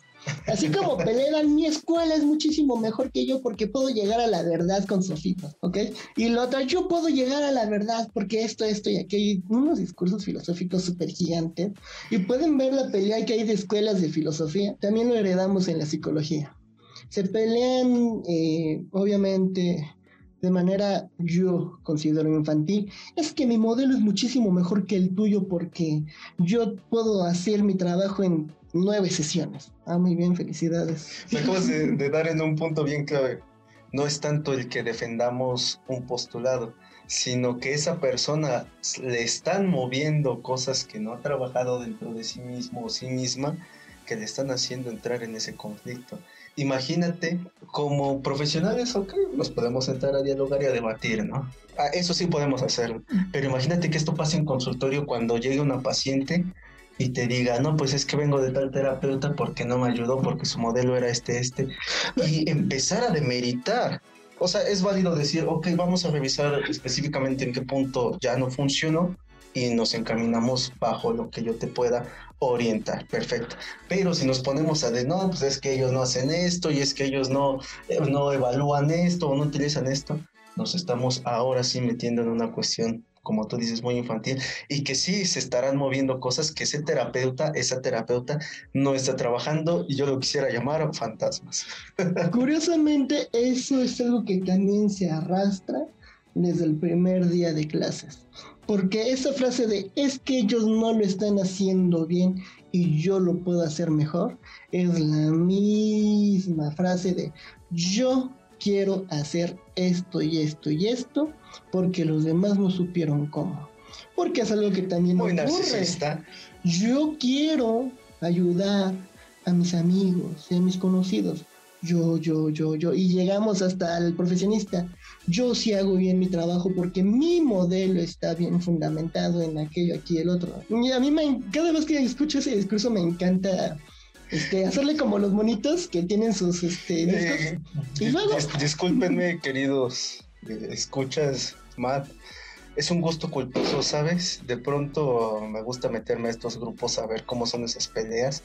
Así como *laughs* pelean, mi escuela es muchísimo mejor que yo porque puedo llegar a la verdad con sofitos, ¿ok? Y lo otro, yo puedo llegar a la verdad porque esto, esto y aquello, unos discursos filosóficos súper gigantes. Y pueden ver la pelea que hay de escuelas de filosofía, también lo heredamos en la psicología. Se pelean, eh, obviamente, de manera yo considero infantil, es que mi modelo es muchísimo mejor que el tuyo porque yo puedo hacer mi trabajo en nueve sesiones. Ah, muy bien, felicidades. Me de, de dar en un punto bien clave. No es tanto el que defendamos un postulado, sino que esa persona le están moviendo cosas que no ha trabajado dentro de sí mismo o sí misma que le están haciendo entrar en ese conflicto imagínate, como profesionales, ok, nos podemos sentar a dialogar y a debatir, ¿no? Ah, eso sí podemos hacerlo. Pero imagínate que esto pase en consultorio cuando llegue una paciente y te diga, no, pues es que vengo de tal terapeuta porque no me ayudó, porque su modelo era este, este, y empezar a demeritar. O sea, es válido decir, ok, vamos a revisar específicamente en qué punto ya no funcionó y nos encaminamos bajo lo que yo te pueda orientar, perfecto. Pero si nos ponemos a de no, pues es que ellos no hacen esto y es que ellos no, eh, no evalúan esto o no utilizan esto, nos estamos ahora sí metiendo en una cuestión como tú dices, muy infantil, y que sí se estarán moviendo cosas que ese terapeuta, esa terapeuta no está trabajando, y yo lo quisiera llamar fantasmas. *laughs* Curiosamente, eso es algo que también se arrastra desde el primer día de clases. Porque esa frase de es que ellos no lo están haciendo bien y yo lo puedo hacer mejor, es la misma frase de yo quiero hacer esto y esto y esto porque los demás no supieron cómo. Porque es algo que también Muy narcisista. Yo quiero ayudar a mis amigos y a mis conocidos. Yo, yo, yo, yo. Y llegamos hasta el profesionista. Yo sí hago bien mi trabajo porque mi modelo está bien fundamentado en aquello, aquí, el otro. Y a mí me, cada vez que escucho ese discurso me encanta este, hacerle como los monitos que tienen sus este, eh, y luego... discúlpenme, queridos eh, escuchas, Matt. Es un gusto culposo, ¿sabes? De pronto me gusta meterme a estos grupos a ver cómo son esas peleas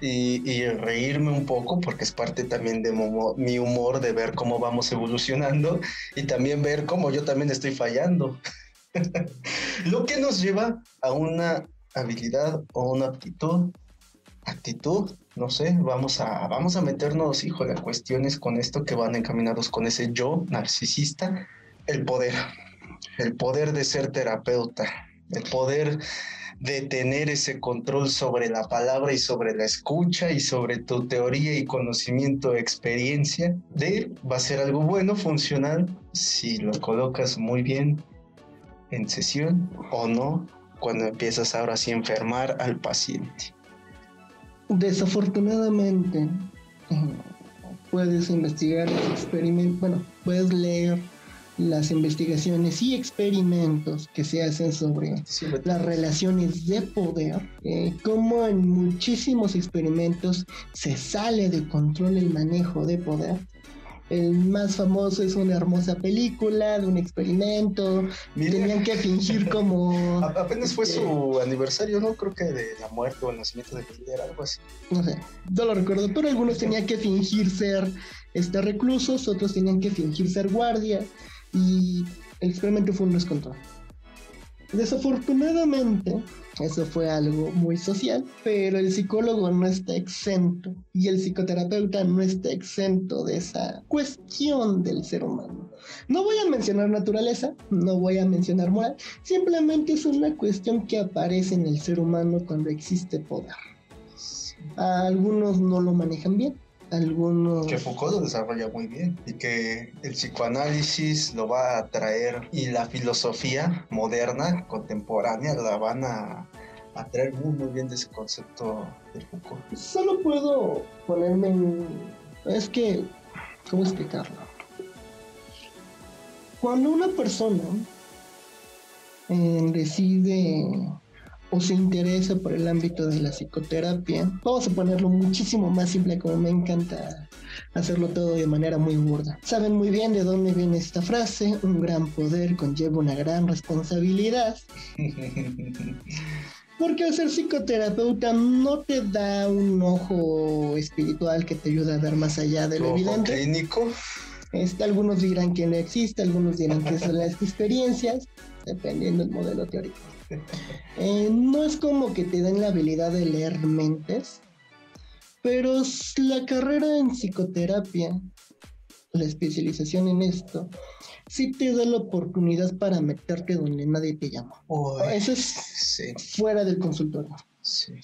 y, reírme un poco porque es parte también de mi humor de ver cómo vamos evolucionando y también ver cómo yo también estoy fallando. *laughs* Lo que nos lleva a una habilidad o una aptitud actitud, no sé, vamos a, vamos a meternos, híjole, a cuestiones con esto que van encaminados con ese yo narcisista, el poder, el poder de ser terapeuta, el poder de tener ese control sobre la palabra y sobre la escucha y sobre tu teoría y conocimiento, experiencia, de va a ser algo bueno, funcional, si lo colocas muy bien en sesión o no, cuando empiezas ahora sí a enfermar al paciente. Desafortunadamente, eh, puedes investigar experimentos, bueno, puedes leer las investigaciones y experimentos que se hacen sobre las relaciones de poder, eh, como en muchísimos experimentos se sale de control el manejo de poder el más famoso es una hermosa película de un experimento. Tenían que fingir como. *laughs* Apenas fue su aniversario, ¿no? Creo que de la muerte o el nacimiento de Hitler, algo así. No sé, no lo recuerdo, pero algunos tenían que fingir ser este, reclusos, otros tenían que fingir ser guardia. Y el experimento fue un descontrol. Desafortunadamente, eso fue algo muy social, pero el psicólogo no está exento y el psicoterapeuta no está exento de esa cuestión del ser humano. No voy a mencionar naturaleza, no voy a mencionar moral, simplemente es una cuestión que aparece en el ser humano cuando existe poder. Algunos no lo manejan bien, algunos... Que Foucault lo desarrolla muy bien y que el psicoanálisis lo va a traer y la filosofía moderna, contemporánea, la van a, a traer muy, muy bien de ese concepto de Foucault. Solo puedo ponerme en... Es que, ¿cómo explicarlo? Cuando una persona eh, decide o se interesa por el ámbito de la psicoterapia, vamos a ponerlo muchísimo más simple como me encanta hacerlo todo de manera muy burda. Saben muy bien de dónde viene esta frase, un gran poder conlleva una gran responsabilidad. *laughs* Porque al ser psicoterapeuta no te da un ojo espiritual que te ayuda a ver más allá de lo evidente. clínico? Este, algunos dirán que no existe, algunos dirán que son las *laughs* experiencias, dependiendo del modelo teórico. Eh, no es como que te den la habilidad de leer mentes, pero la carrera en psicoterapia, la especialización en esto, sí te da la oportunidad para meterte donde nadie te llama. Eso es fuera del consultorio.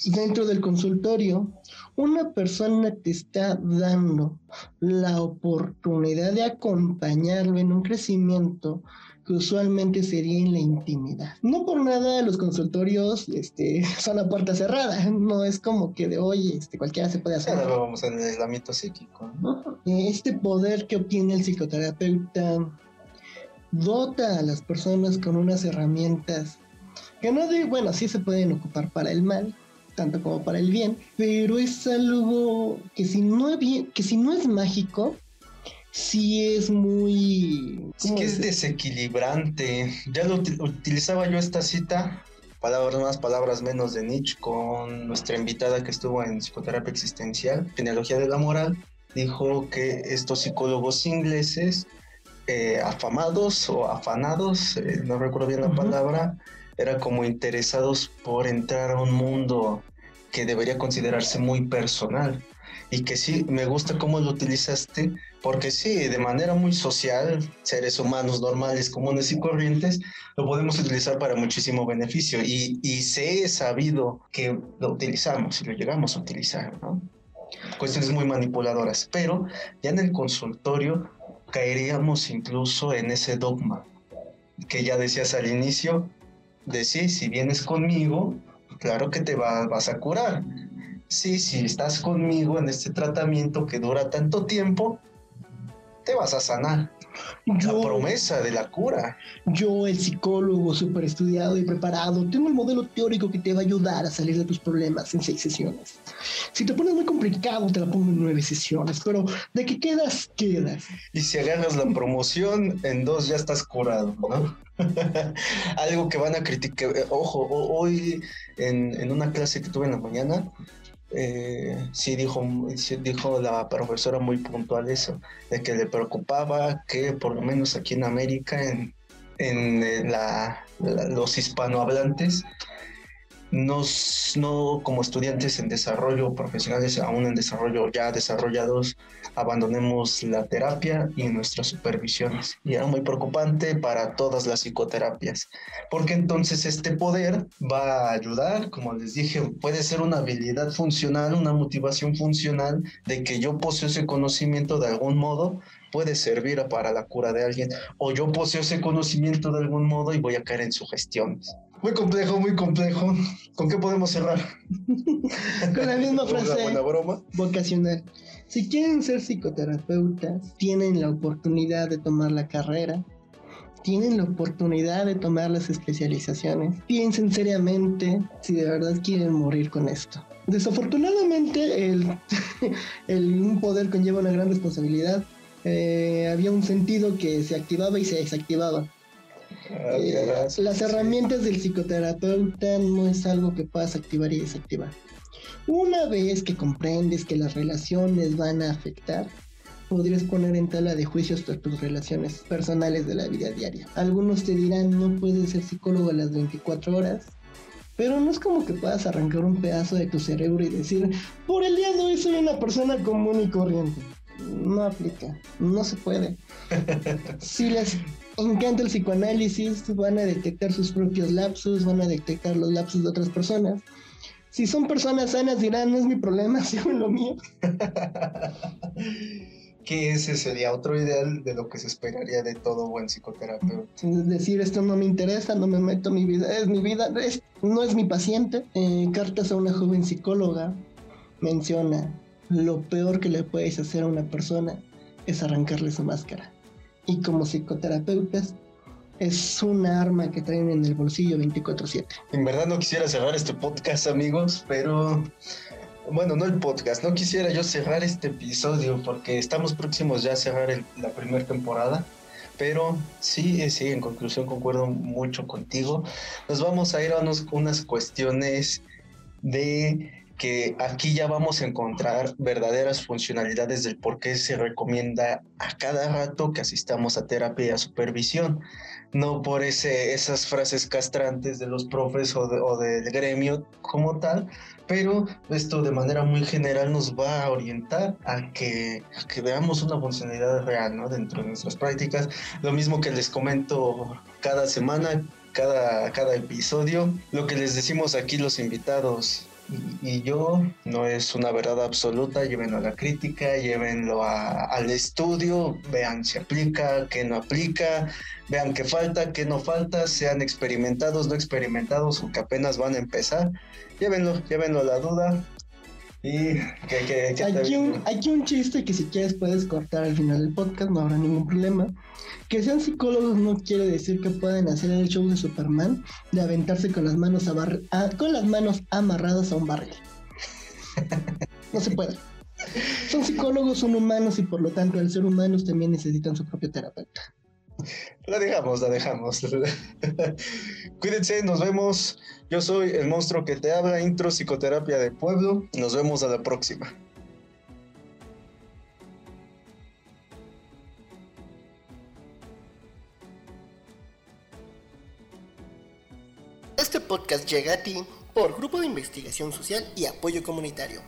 Dentro del consultorio, una persona te está dando la oportunidad de acompañarlo en un crecimiento que usualmente sería en la intimidad. No por nada los consultorios este, *laughs* son a puerta cerrada, no es como que de oye, este, cualquiera se puede hacer. vamos en el aislamiento psíquico. Este poder que obtiene el psicoterapeuta dota a las personas con unas herramientas que no de, bueno, sí se pueden ocupar para el mal, tanto como para el bien, pero es algo que si no que si no es mágico, sí es muy... Es que es desequilibrante. Ya lo utilizaba yo esta cita, palabras más, palabras menos de Nietzsche, con nuestra invitada que estuvo en psicoterapia existencial, genealogía de la moral, dijo que estos psicólogos ingleses, eh, afamados o afanados, eh, no recuerdo bien la palabra, era como interesados por entrar a un mundo que debería considerarse muy personal y que sí, me gusta cómo lo utilizaste, porque sí, de manera muy social, seres humanos normales, comunes y corrientes, lo podemos utilizar para muchísimo beneficio y, y he sabido que lo utilizamos y lo llegamos a utilizar, ¿no? Cuestiones muy manipuladoras, pero ya en el consultorio caeríamos incluso en ese dogma que ya decías al inicio, de sí, si vienes conmigo, claro que te vas a curar. Sí, si estás conmigo en este tratamiento que dura tanto tiempo, te vas a sanar la promesa de la cura. Yo, el psicólogo súper estudiado y preparado, tengo el modelo teórico que te va a ayudar a salir de tus problemas en seis sesiones. Si te pones muy complicado, te la pongo en nueve sesiones, pero de qué quedas, quedas. Y si agarras la promoción, en dos ya estás curado, ¿no? *laughs* Algo que van a criticar. Eh, ojo, hoy en, en una clase que tuve en la mañana, eh, sí dijo, dijo la profesora muy puntual eso, de que le preocupaba que por lo menos aquí en América, en, en la, los hispanohablantes, no como estudiantes en desarrollo, profesionales aún en desarrollo ya desarrollados, abandonemos la terapia y nuestras supervisiones. Y era muy preocupante para todas las psicoterapias, porque entonces este poder va a ayudar, como les dije, puede ser una habilidad funcional, una motivación funcional de que yo poseo ese conocimiento de algún modo, puede servir para la cura de alguien, o yo poseo ese conocimiento de algún modo y voy a caer en sugestiones. Muy complejo, muy complejo. ¿Con qué podemos cerrar? *laughs* Con la misma frase. buena broma. Vocacional. Si quieren ser psicoterapeutas, tienen la oportunidad de tomar la carrera, tienen la oportunidad de tomar las especializaciones. Piensen seriamente si de verdad quieren morir con esto. Desafortunadamente, el, *laughs* el un poder conlleva una gran responsabilidad. Eh, había un sentido que se activaba y se desactivaba. Eh, las herramientas del psicoterapeuta no es algo que puedas activar y desactivar. Una vez que comprendes que las relaciones van a afectar, podrías poner en tela de juicio tus relaciones personales de la vida diaria. Algunos te dirán, no puedes ser psicólogo a las 24 horas, pero no es como que puedas arrancar un pedazo de tu cerebro y decir, por el día de hoy soy una persona común y corriente. No aplica, no se puede. *laughs* Si les encanta el psicoanálisis, van a detectar sus propios lapsus, van a detectar los lapsus de otras personas. Si son personas sanas dirán, no es mi problema, *laughs* sigo lo mío. *laughs* que ese sería otro ideal de lo que se esperaría de todo buen psicoterapeuta. Es decir, esto no me interesa, no me meto en mi vida, es mi vida, no es mi paciente. Eh, cartas a una joven psicóloga menciona, lo peor que le puedes hacer a una persona es arrancarle su máscara y como psicoterapeutas es una arma que traen en el bolsillo 24/7. En verdad no quisiera cerrar este podcast amigos, pero bueno, no el podcast, no quisiera yo cerrar este episodio porque estamos próximos ya a cerrar la primera temporada. Pero sí, sí, en conclusión concuerdo mucho contigo. Nos vamos a ir a unas cuestiones de que aquí ya vamos a encontrar verdaderas funcionalidades del por qué se recomienda a cada rato que asistamos a terapia y a supervisión, no por ese, esas frases castrantes de los profes o, del gremio como tal, pero esto de manera muy general nos va a orientar a que, que veamos una funcionalidad real ¿no? dentro de nuestras prácticas. Lo mismo que les comento cada semana, cada, cada episodio, lo que les decimos aquí los invitados y, yo no es una verdad absoluta, llévenlo a la crítica, llévenlo al estudio, vean si aplica, qué no aplica, vean qué falta, qué no falta, sean experimentados, no experimentados o que apenas van a empezar, llévenlo, llévenlo a la duda, y que, aquí, un, aquí un chiste que si quieres puedes cortar al final del podcast, no habrá ningún problema. Que sean psicólogos no quiere decir que pueden hacer el show de Superman de aventarse con las manos, a con las manos amarradas a un barril. no se puede. Son psicólogos, son humanos y por lo tanto al ser humanos también necesitan su propio terapeuta. La dejamos, la dejamos. *laughs* Cuídense, nos vemos. Yo soy el monstruo que te habla, intro psicoterapia de pueblo. Nos vemos a la próxima. Este podcast llega a ti por Grupo de Investigación Social y Apoyo Comunitario.